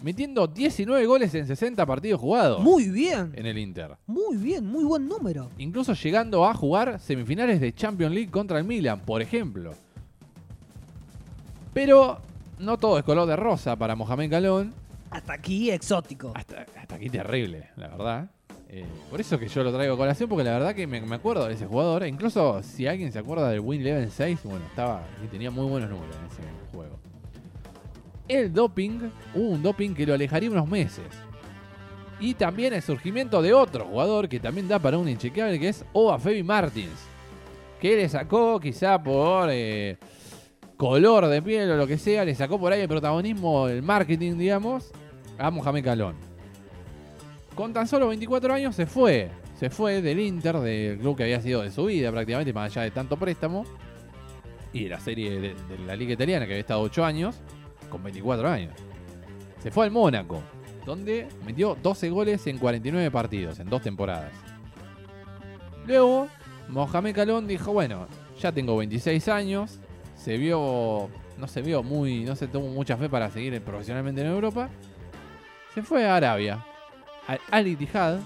metiendo 19 goles en 60 partidos jugados Muy bien. en el Inter. Muy bien, muy buen número. Incluso llegando a jugar semifinales de Champions League contra el Milan, por ejemplo. Pero no todo es color de rosa para Mohamed Calón. Hasta aquí exótico. Hasta, hasta aquí terrible, la verdad. Eh, por eso que yo lo traigo a colación, porque la verdad que me, me acuerdo de ese jugador. E incluso si alguien se acuerda del Win Level 6, bueno, estaba y tenía muy buenos números en ese juego. El doping, un doping que lo alejaría unos meses. Y también el surgimiento de otro jugador que también da para un inchequeable, que es Oba Febi Martins. Que le sacó quizá por eh, color de piel o lo que sea, le sacó por ahí el protagonismo, el marketing, digamos, a Mohamed Calón. Con tan solo 24 años se fue. Se fue del Inter, del club que había sido de su vida prácticamente, más allá de tanto préstamo. Y de la serie de, de la Liga Italiana, que había estado 8 años, con 24 años. Se fue al Mónaco, donde metió 12 goles en 49 partidos, en dos temporadas. Luego, Mohamed Calón dijo, bueno, ya tengo 26 años, se vio, no se vio muy, no se tuvo mucha fe para seguir profesionalmente en Europa. Se fue a Arabia, al Al Ittihad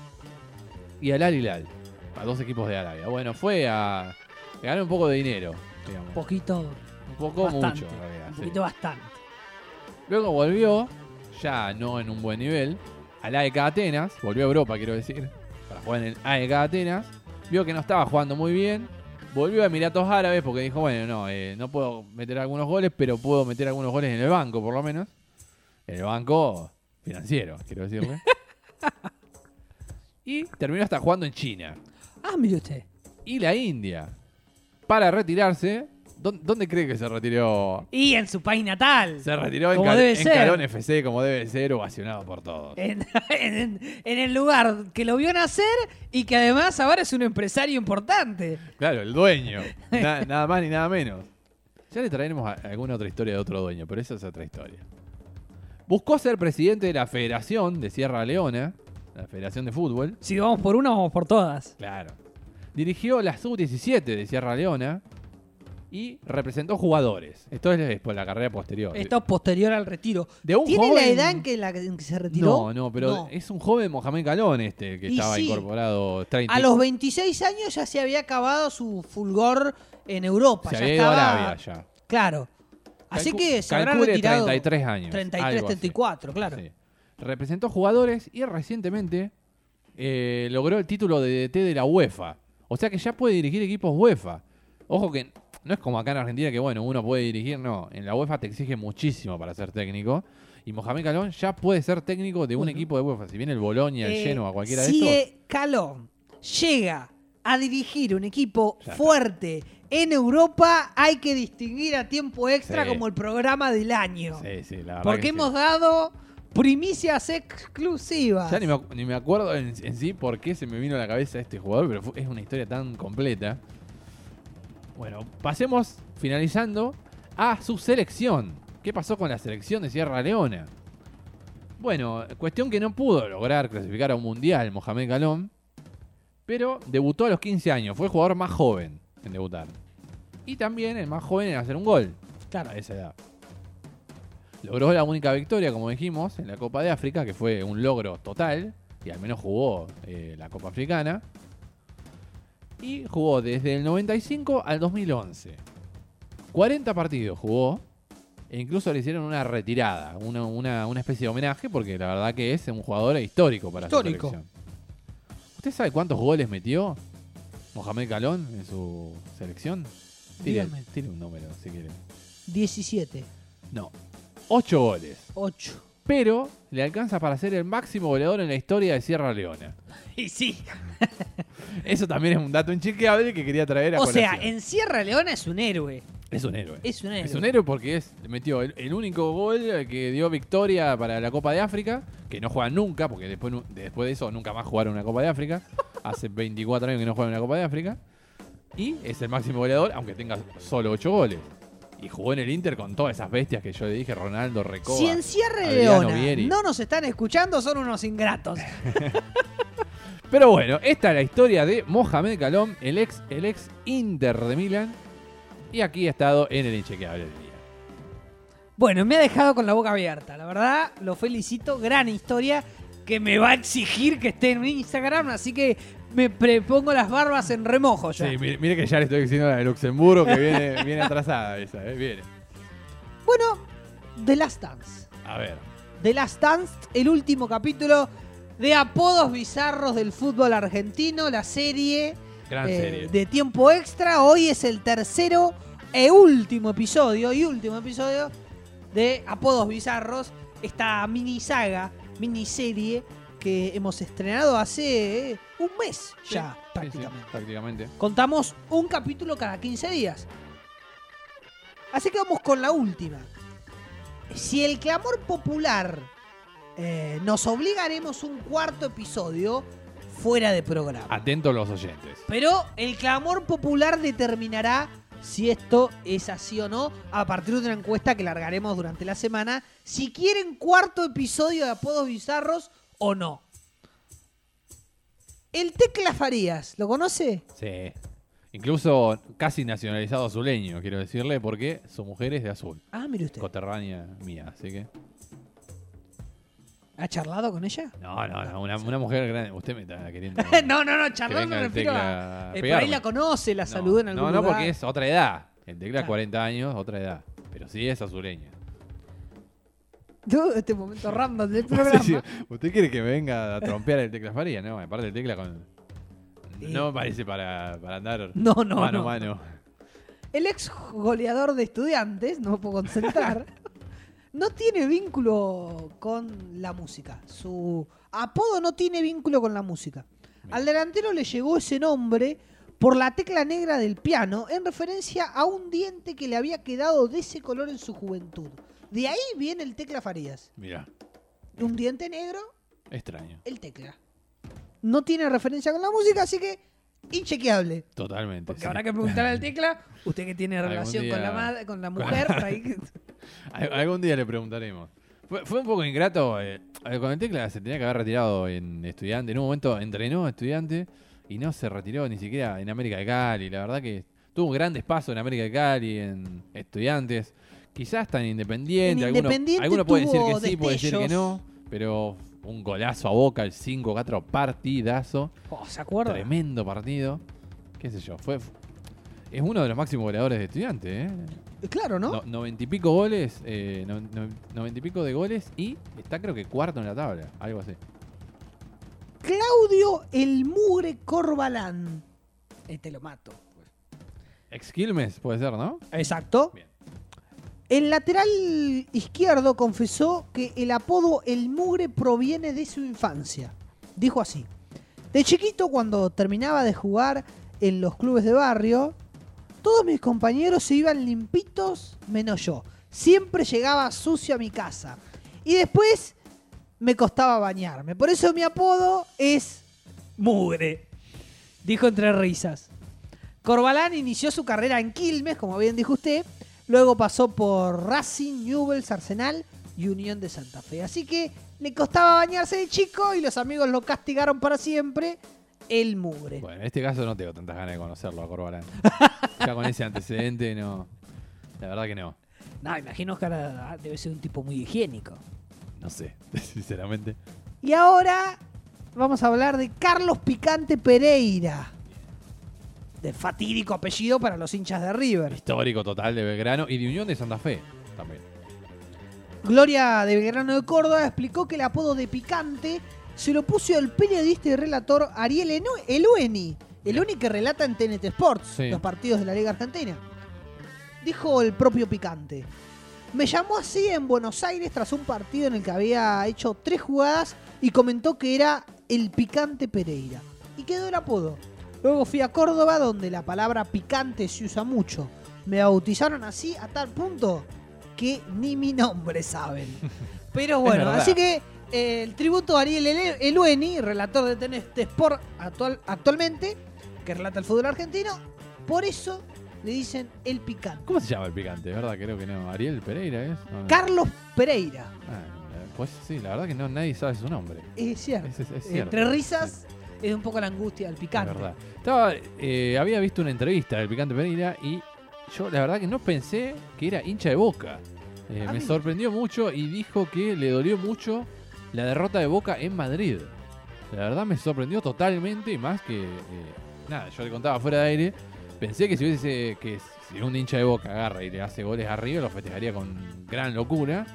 y al Al Hilal, a dos equipos de Arabia. Bueno, fue a ganar un poco de dinero, digamos. poquito, Un poco bastante. mucho, en realidad, un sí. poquito bastante. Luego volvió, ya no en un buen nivel, al AEK Atenas, volvió a Europa, quiero decir, para jugar en el AEK Atenas. Vio que no estaba jugando muy bien, volvió a Emiratos Árabes porque dijo, bueno, no, eh, no puedo meter algunos goles, pero puedo meter algunos goles en el banco, por lo menos. En el banco financiero, quiero decirle. y terminó hasta jugando en China Ah, mire usted. y la India. Para retirarse, ¿dó- ¿dónde cree que se retiró Y en su país natal. se retiró en, Como Cal- debe en ser. Calón FC como debe ser, ovacionado por todos. En, en- en el lugar que lo vio nacer y que además ahora es un empresario importante. Claro, el dueño. Na- nada más ni nada menos. Ya le traeremos a- alguna otra historia de otro dueño, pero esa es otra historia. Buscó ser presidente de la Federación de Sierra Leona, la Federación de Fútbol. Si vamos por una, vamos por todas. Claro. Dirigió la Sub-17 de Sierra Leona y representó jugadores. Esto es por la carrera posterior. Esto es posterior al retiro. De un ¿Tiene la edad en que, la, en que se retiró? No, no, pero No. es un joven Mohamed Calón este que Y estaba sí. incorporado 30 A los 26 años ya se había acabado su fulgor en Europa. Se ya había ido a estaba- Arabia ya. Claro. Así Calcu- que se habrá calcule retirado 33 años. 33, algo así. 34, claro. Sí. Representó jugadores y recientemente eh, logró el título de DT de la UEFA. O sea que ya puede dirigir equipos UEFA. Ojo que no es como acá en Argentina que, bueno, uno puede dirigir, no. En la UEFA te exige muchísimo para ser técnico. Y Mohamed Calón ya puede ser técnico de un Bueno. equipo de UEFA. Si viene el Bolonia, el Eh, Genoa, cualquiera de si estos. eh, Calón llega a dirigir un equipo fuerte en Europa, hay que distinguir a tiempo extra Sí. como el programa del año. Sí, sí, la verdad porque sí. hemos dado primicias exclusivas. Ya ni me, acu- ni me acuerdo en, en sí por qué se me vino a la cabeza este jugador, pero fue- es una historia tan completa. Bueno, pasemos finalizando a su selección. ¿Qué pasó con la selección de Sierra Leona? Bueno, cuestión que no pudo lograr clasificar a un mundial Mohamed Galón, pero debutó a los 15 años, fue el jugador más joven en debutar. Y también el más joven en hacer un gol Claro. a esa edad. Logró la única victoria, como dijimos, en la Copa de África, que fue un logro total, y al menos jugó eh, la Copa Africana. Y jugó desde el 95 al 2011. 40 partidos jugó E incluso le hicieron una retirada, una, una- una especie de homenaje, porque la verdad que es un jugador histórico para Histórico. su selección. ¿Usted sabe cuántos goles metió Mohamed Calón en su selección? Tire, tire un número, si quiere. 17. No, 8 goles. 8. Pero le alcanza para ser el máximo goleador en la historia de Sierra Leona. Y sí. Eso también es un dato inchequeable que quería traer a O sea, colación. en Sierra Leona es un héroe. Es un héroe. Es un héroe. Es un héroe porque es, metió el, el único gol que dio victoria para la Copa de África, que no juegan nunca, porque después, nu- después de eso nunca más jugaron una Copa de África. Hace 24 años que no juegan una Copa de África. Y es el máximo goleador, aunque tenga solo 8 goles. Y jugó en el Inter con todas esas bestias que yo le dije, Ronaldo, Recoba. Si en Sierra Adriano Leona Vieri. no nos están escuchando, son unos ingratos. Pero bueno, esta es la historia de Mohamed Calom, el ex, el ex Inter de Milán. Y aquí ha estado en el inchequeable del día. Bueno, me ha dejado con la boca abierta. La verdad, lo felicito. Gran historia que me va a exigir que esté en Instagram. Así que me prepongo las barbas en remojo ya. Sí, mire, mire que ya le estoy diciendo la de Luxemburgo que viene, viene atrasada esa, ¿eh? Viene. Bueno, The Last Dance. A ver. The Last Dance, el último capítulo de apodos bizarros del fútbol argentino, la serie, Gran eh, serie. de tiempo extra. Hoy es el tercero e último episodio, y último episodio de Apodos Bizarros, esta mini saga, miniserie que hemos estrenado hace eh, un mes ya, sí, prácticamente. prácticamente. Contamos un capítulo cada 15 días. Así que vamos con la última. Si el clamor popular eh, nos obliga, haremos un cuarto episodio fuera de programa. Atentos los oyentes. Pero el clamor popular determinará si esto es así o no a partir de una encuesta que largaremos durante la semana. Si quieren cuarto episodio de Apodos Bizarros o no. El Tecla Farías, ¿lo conoce? Sí. Incluso casi nacionalizado azuleño, quiero decirle, porque su mujer es de azul. Ah, mire usted. Coterránea mía, así que. ¿Ha charlado con ella? No, no, no. Una, una mujer grande. Usted me está queriendo. no, no, no, charlado me el refiero a... eh, por ahí la conoce, la No, saludó en algún No, no, lugar. porque es otra edad. El tecla Claro. 40 años, otra edad. Pero sí es azuleña. Todo este momento random del programa. ¿Usted quiere que me venga a trompear el tecla Faría? No, aparte el tecla con. Sí. No me parece para, para andar No, no, mano no. a mano. El ex goleador de estudiantes, no me puedo concentrar, no tiene vínculo con la música. Su apodo no tiene vínculo con la música. Al delantero le llegó ese nombre por la tecla negra del piano en referencia a un diente que le había quedado de ese color en su juventud. De ahí viene el tecla Farías. Mira, Un diente negro, extraño. el tecla. No tiene referencia con la música, así que inchequeable. Totalmente. Porque sí. habrá que preguntarle al tecla, usted que tiene relación con la con la mujer, ahí. Algún día le preguntaremos. Fue, fue un poco ingrato. eh, eh, con el tecla se tenía que haber retirado en estudiante. En un momento entrenó estudiante y no se retiró ni siquiera en América de Cali. La verdad que tuvo grandes pasos en América de Cali, en estudiantes. Quizás en Independiente. En alguno, Independiente alguno puede decir que sí, puede decir que destellos. no. Pero un golazo a boca, el 5-4 partidazo. Oh, ¿Se acuerda? Tremendo partido. ¿Qué sé yo? Fue, es uno de los máximos goleadores de estudiantes, ¿eh? Eh, Claro, ¿no? No- Noventa y pico goles, eh, no- no- noventa y pico de goles y está creo que cuarto en la tabla, algo así. Claudio el Mugre Corbalán. Este lo mato. Ex Quilmes puede ser, ¿no? Exacto. Bien. El lateral izquierdo confesó que el apodo El Mugre proviene de su infancia. Dijo así. De chiquito, cuando terminaba de jugar en los clubes de barrio, todos mis compañeros se iban limpitos menos yo. Siempre llegaba sucio a mi casa. Y después me costaba bañarme. Por eso mi apodo es Mugre. Dijo entre risas. Corbalán inició su carrera en Quilmes, como bien dijo usted. Luego pasó por Racing, Newell's, Arsenal y Unión de Santa Fe. Así que le costaba bañarse de chico y los amigos lo castigaron para siempre. El mugre. Bueno, en este caso no tengo tantas ganas de conocerlo a Corbalán. ya con ese antecedente, no. La verdad que no. No, imagino que ahora debe ser un tipo muy higiénico. No sé, sinceramente. Y ahora vamos a hablar de Carlos Picante Pereira. De fatídico apellido para los hinchas de River. Histórico total de Belgrano y de Unión de Santa Fe también. Gloria de Belgrano de Córdoba explicó que el apodo de picante se lo puso el periodista y relator Ariel Elueni, el único que relata en TNT Sports Sí. los partidos de la Liga Argentina. Dijo el propio picante. Me llamó así en Buenos Aires tras un partido en el que había hecho tres jugadas y comentó que era el picante Pereira. Y quedó el apodo. Luego fui a Córdoba donde la palabra picante se usa mucho. Me bautizaron así a tal punto que ni mi nombre saben. Pero bueno, así que eh, el tributo a Ariel Elueni, relator de TNT Sport actual, actualmente, que relata el fútbol argentino, por eso le dicen el picante. ¿Cómo se llama el picante? ¿Verdad? Creo que no. Ariel Pereira es. No, no. Carlos Pereira. Ah, pues sí, la verdad que no nadie sabe su nombre. Es cierto. Es, es- es cierto. Entre risas es un poco la angustia del picante. verdad. Estaba, eh, había visto una entrevista del Picante Pereira y yo la verdad que no pensé que era hincha de Boca. Eh, A me mí- sorprendió mucho y dijo que le dolió mucho la derrota de Boca en Madrid. La verdad me sorprendió totalmente y más que... eh, nada, yo le contaba fuera de aire. Pensé que si hubiese... que si un hincha de Boca agarra y le hace goles arriba lo festejaría con gran locura.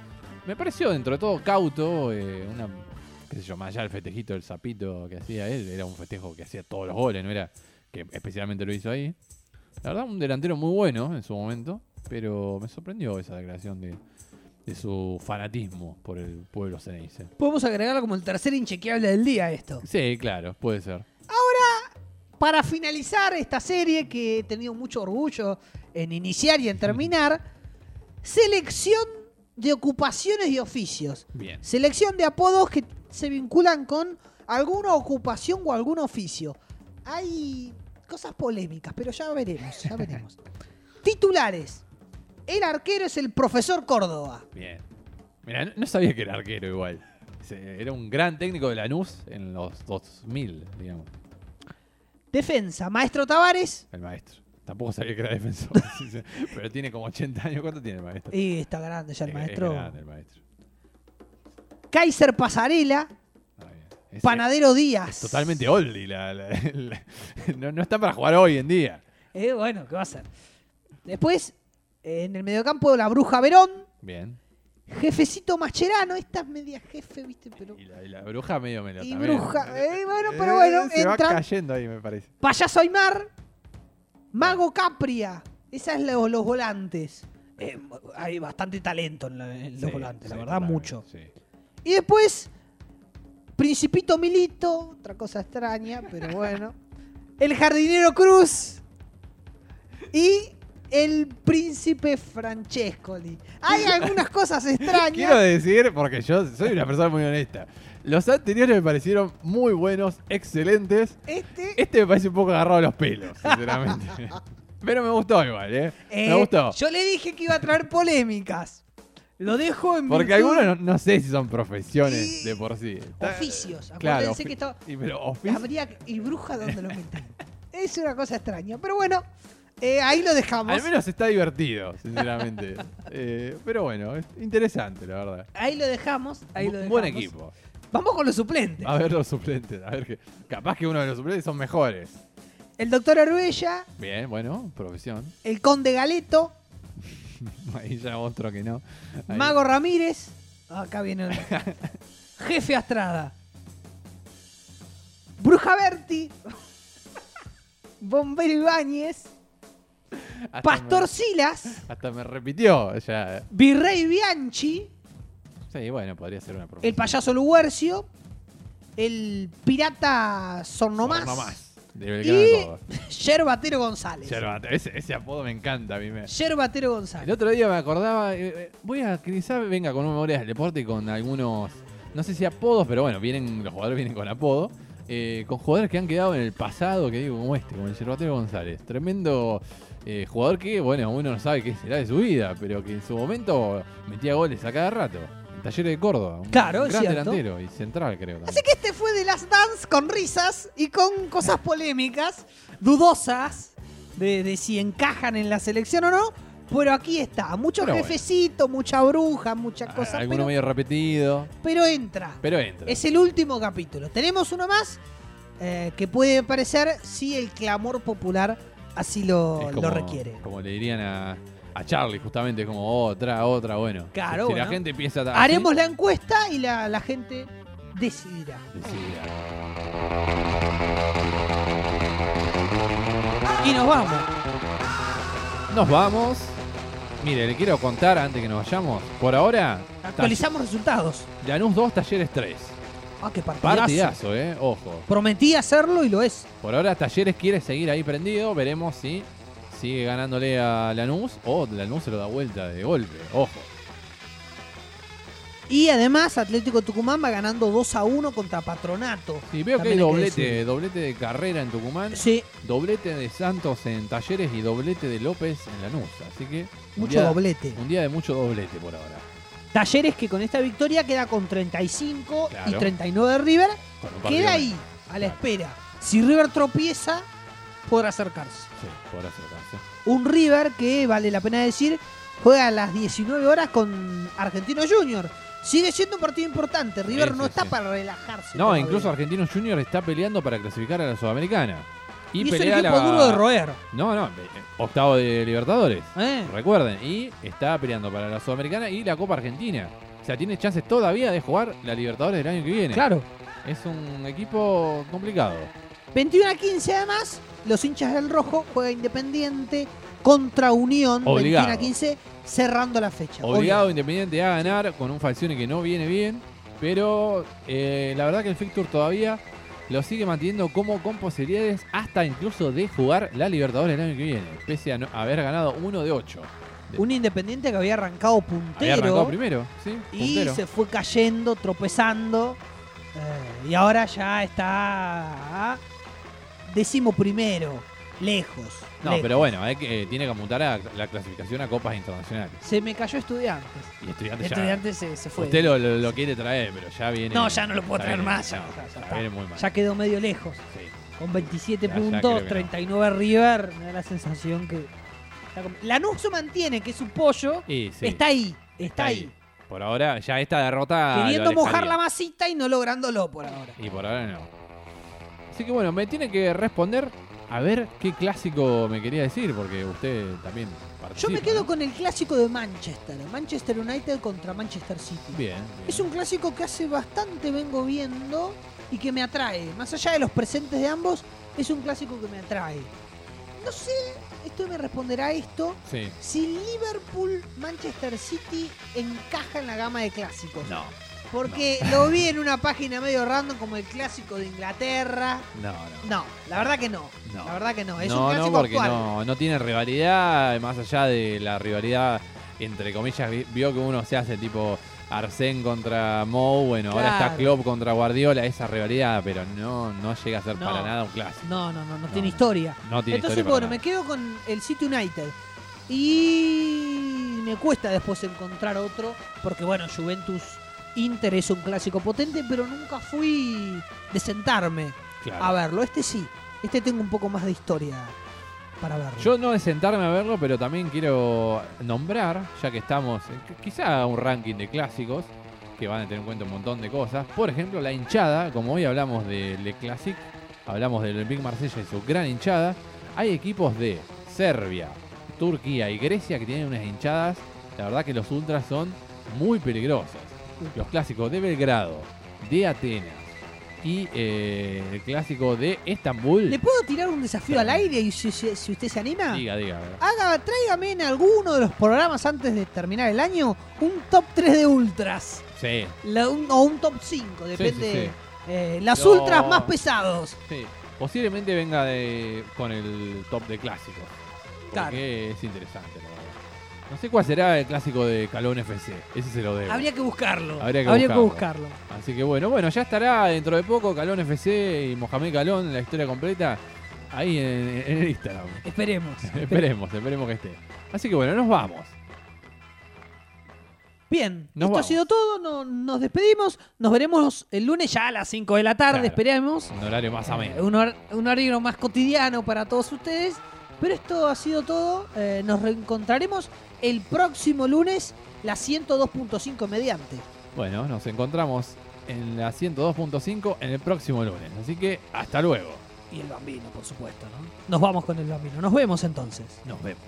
Me pareció dentro de todo cauto, eh, una qué sé yo, más allá del festejito del sapito que hacía él, era un festejo que hacía todos los goles, no era que especialmente lo hizo ahí. La verdad, un delantero muy bueno en su momento, pero me sorprendió esa declaración de, de su fanatismo por el pueblo ceneice. Podemos agregarlo como el tercer inchequeable del día esto. Sí, claro, puede ser. Para finalizar esta serie que he tenido mucho orgullo en iniciar y en terminar, selección de ocupaciones y oficios. Bien. Selección de apodos que se vinculan con alguna ocupación o algún oficio. Hay cosas polémicas, pero ya veremos, ya veremos. Titulares. El arquero es el profesor Córdoba. Bien. Mira, no, sabía que era arquero igual. Era un gran técnico de Lanús en los 2000, digamos, Defensa, Maestro Tavares. el maestro. Tampoco sabía que era defensor, pero tiene como 80 años. ¿Cuánto tiene el maestro? Y está grande ya el Es- maestro. Es grande el maestro. Kaiser Pasarela. Es- Panadero Díaz. es totalmente oldie. La, la- la- no, no está para jugar hoy en día. Eh, bueno, ¿qué va a ser? Después, en el mediocampo, la Bruja Verón. Bien. Jefecito Mascherano. Esta es media jefe, ¿viste? Pero. Y la, y la bruja medio me lo Y también. bruja, eh, bueno, pero bueno, Se va cayendo ahí, me parece. Payaso Aymar. Mago Capria. Esas son los, los volantes. Eh, hay bastante talento en, la- en los Sí, volantes, la sí, verdad, mucho. sí. Y después, Principito Milito, otra cosa extraña, pero bueno. El Jardinero Cruz y el Príncipe Francescoli. Hay algunas cosas Quiero extrañas. decir, porque yo soy una persona muy honesta. Los anteriores me parecieron muy buenos, excelentes. Este, Este me parece un poco agarrado a los pelos, sinceramente. Pero me gustó igual, ¿eh? eh, me gustó. Yo le dije que iba a traer polémicas. Lo dejo en Porque virtud- algunos no, no sé si son profesiones Y- de por sí. Oficios. Claro, ofi- que esto... y, pero oficio- Habría... ¿Y bruja dónde lo meten? es una cosa extraña. Pero bueno, eh, ahí lo dejamos. Al menos está divertido, sinceramente. Eh, pero bueno, es interesante, la verdad. Ahí lo dejamos. Ahí lo Un dejamos. buen equipo. Vamos con los suplentes. A ver los suplentes. A ver que. Capaz que uno de los suplentes son mejores. El doctor Arguella, Bien, bueno, profesión. el conde Galeto, Ahí ya otro que no. Ahí. Mago Ramírez. Acá viene el jefe Astrada. Bruja Berti. Bombero Ibáñez. Pastor me- Silas. hasta me repitió ya. Virrey Bianchi. Sí, bueno, podría ser una. El payaso Luguercio. El pirata Sornomás. No más. De Belgrano Y Córdoba. Yerbatero González. Ese, ese apodo me encanta a mí. Me... Yerbatero El González. otro día me acordaba, eh, eh, voy a quizá venga con un memoria del deporte y con algunos, no sé si apodos, pero bueno, vienen los jugadores vienen con apodo, eh, con jugadores que han quedado en el pasado, que digo, como este, como el Yerbatero González. Tremendo eh, jugador que, bueno, uno no sabe qué será de su vida, pero que en su momento metía goles a cada rato. Talleres de Córdoba. Un Claro, gran delantero y central, creo. También. Así que este fue de las Dance con risas y con cosas polémicas, dudosas de, de si encajan en la selección o no. Pero aquí está, mucho Pero bueno. jefecito, mucha bruja, mucha Ah, cosa, Alguno pero, medio repetido, pero entra. pero entra. Es el último capítulo. Tenemos uno más eh, que puede parecer si el clamor popular así lo, lo requiere. Como le dirían a, a Charlie, justamente, como otra, otra, bueno. Claro, Si la gente empieza a. Haremos la encuesta y la, la gente decidirá. Y nos vamos. Nos vamos. Mire, le quiero contar antes que nos vayamos. Por ahora, Actualizamos resultados. Lanús 2, Talleres 3. Ah, qué partidazo. Partidazo, eh. Ojo. Prometí hacerlo y lo es. Por ahora Talleres quiere seguir ahí prendido. Veremos si sigue ganándole a Lanús o Lanús se lo da vuelta de golpe. Ojo. Y además Atlético Tucumán va ganando 2 a 1 contra Patronato. Sí, veo que hay que doblete, doblete de carrera en Tucumán, Sí, doblete de Santos en Talleres y doblete de López en Lanús. Así que mucho día- doblete. Un día de mucho doblete por ahora. Talleres que con esta victoria queda con 35 y Claro. 39 de River. Queda ahí, a la Claro. espera. Si River tropieza, podrá acercarse. Sí, podrá acercarse. Un River que, vale la pena decir, juega a las 19 horas con Argentino Junior. Sigue siendo un partido importante. River Sí, no sí, está sí. para relajarse. No, todavía. incluso Argentinos Junior está peleando para clasificar a la Sudamericana. Y, Y, es pelea equipo la... duro de roer. No, no, eh, octavo de Libertadores. ¿eh? Recuerden, y está peleando para la Sudamericana y la Copa Argentina. O sea, tiene chances todavía de jugar la Libertadores del año que viene. Claro. Es un equipo complicado. 21 a 15 además, los hinchas del rojo juega Independiente contra Unión. Obligado. 21 a 15, cerrando la fecha. Obligado Independiente a ganar con un Falcione que no viene bien. Pero eh, la verdad que el Fixture todavía lo sigue manteniendo como con posibilidades hasta incluso de jugar la Libertadores el año que viene. Pese a no- haber ganado uno de ocho. Un Independiente que había arrancado Había puntero. arrancado primero, ¿sí? y se fue cayendo, tropezando. eh, y ahora ya está décimo primero, lejos. No, lejos. pero bueno, que, eh, tiene que apuntar a la clasificación a copas internacionales. Se me cayó estudiantes. Y estudiantes ya. Estudiantes se, se fue. Usted lo, lo- lo quiere traer, pero ya viene. No, ya no lo puedo traer viene- más, ya, no, ya- ya ya está. viene muy mal. Ya quedó medio lejos. Sí. Con 27 Ya- ya creo puntos, que no. 39 River. Me da la sensación que. está com- Lanús se mantiene, que es un pollo. Y sí, Está ahí, está, está ahí. Por ahora, ya esta derrota. lo Queriendo mojar la masita y no lográndolo por ahora. Y por ahora no. Así que bueno, me tiene que responder a ver qué clásico me quería decir, porque usted también Yo participa. me quedo ¿no? con el clásico de Manchester. Manchester United contra Manchester City. Bien. bien. Es un clásico que hace bastante vengo viendo y que me atrae. Más allá de los presentes de ambos, es un clásico que me atrae. No sé, esto me responderá esto. Sí. Si Liverpool Manchester City encaja en la gama de clásicos. No, Porque lo vi en una página medio random como el clásico de Inglaterra. no, no. No, la verdad que no. No. La verdad que no. Es no, un no, porque actual. no, no tiene rivalidad, más allá de la rivalidad, entre comillas, vi- vio que uno se hace tipo Arsén contra Mou, bueno, ahora está. Klopp contra Guardiola, esa rivalidad, pero no, no llega a ser para nada un clásico. No, no, no, no, tiene historia. No tiene Entonces, historia bueno, me quedo con el City United. Y me cuesta después encontrar otro, porque bueno, Juventus Inter es un clásico potente, pero nunca fui de sentarme Claro. a verlo. Este sí, este tengo un poco más de historia para verlo. Yo no de sentarme a verlo, pero también quiero nombrar, ya que estamos, eh, quizá un ranking de clásicos, que van a tener en cuenta un montón de cosas. Por ejemplo, la hinchada, como hoy hablamos de Le Classic, hablamos del Olympique Marsella y su gran hinchada, hay equipos de Serbia, Turquía y Grecia que tienen unas hinchadas, la verdad que los ultras son muy peligrosos. Los clásicos de Belgrado, de Atenas y eh, el clásico de Estambul. ¿Le puedo tirar un desafío al aire y si, si- si usted se anima? Diga, diga. a ver. Haga, tráigame en alguno de los programas antes de terminar el año un top 3 de ultras. Sí, La- un- o un top 5, depende. sí, eh, las ultras más pesados. Sí, posiblemente venga de, con el top de clásicos. Claro. Porque es interesante, la. No sé cuál será el clásico de Calón FC. Ese se lo debo. Habría que buscarlo. Habría que buscarlo. buscarlo. Así que bueno, bueno, ya estará dentro de poco Calón FC y Mohamed Calón, la historia completa, ahí en, en el Instagram. Esperemos. esperemos, esperemos que esté. Así que bueno, nos vamos. Bien, Nos esto vamos. ha sido todo. no- nos despedimos. Nos veremos el lunes ya a las 5 de la tarde. Claro. Esperemos. Un horario más Eh, ameno. un, hor- un horario más cotidiano para todos ustedes. Pero esto ha sido todo. Eh, nos reencontraremos el próximo lunes, la 102.5 mediante. Bueno, nos encontramos en la 102.5 en el próximo lunes. Así que hasta luego. Y el bambino, por supuesto, ¿no? Nos vamos con el bambino. Nos vemos entonces. Nos vemos.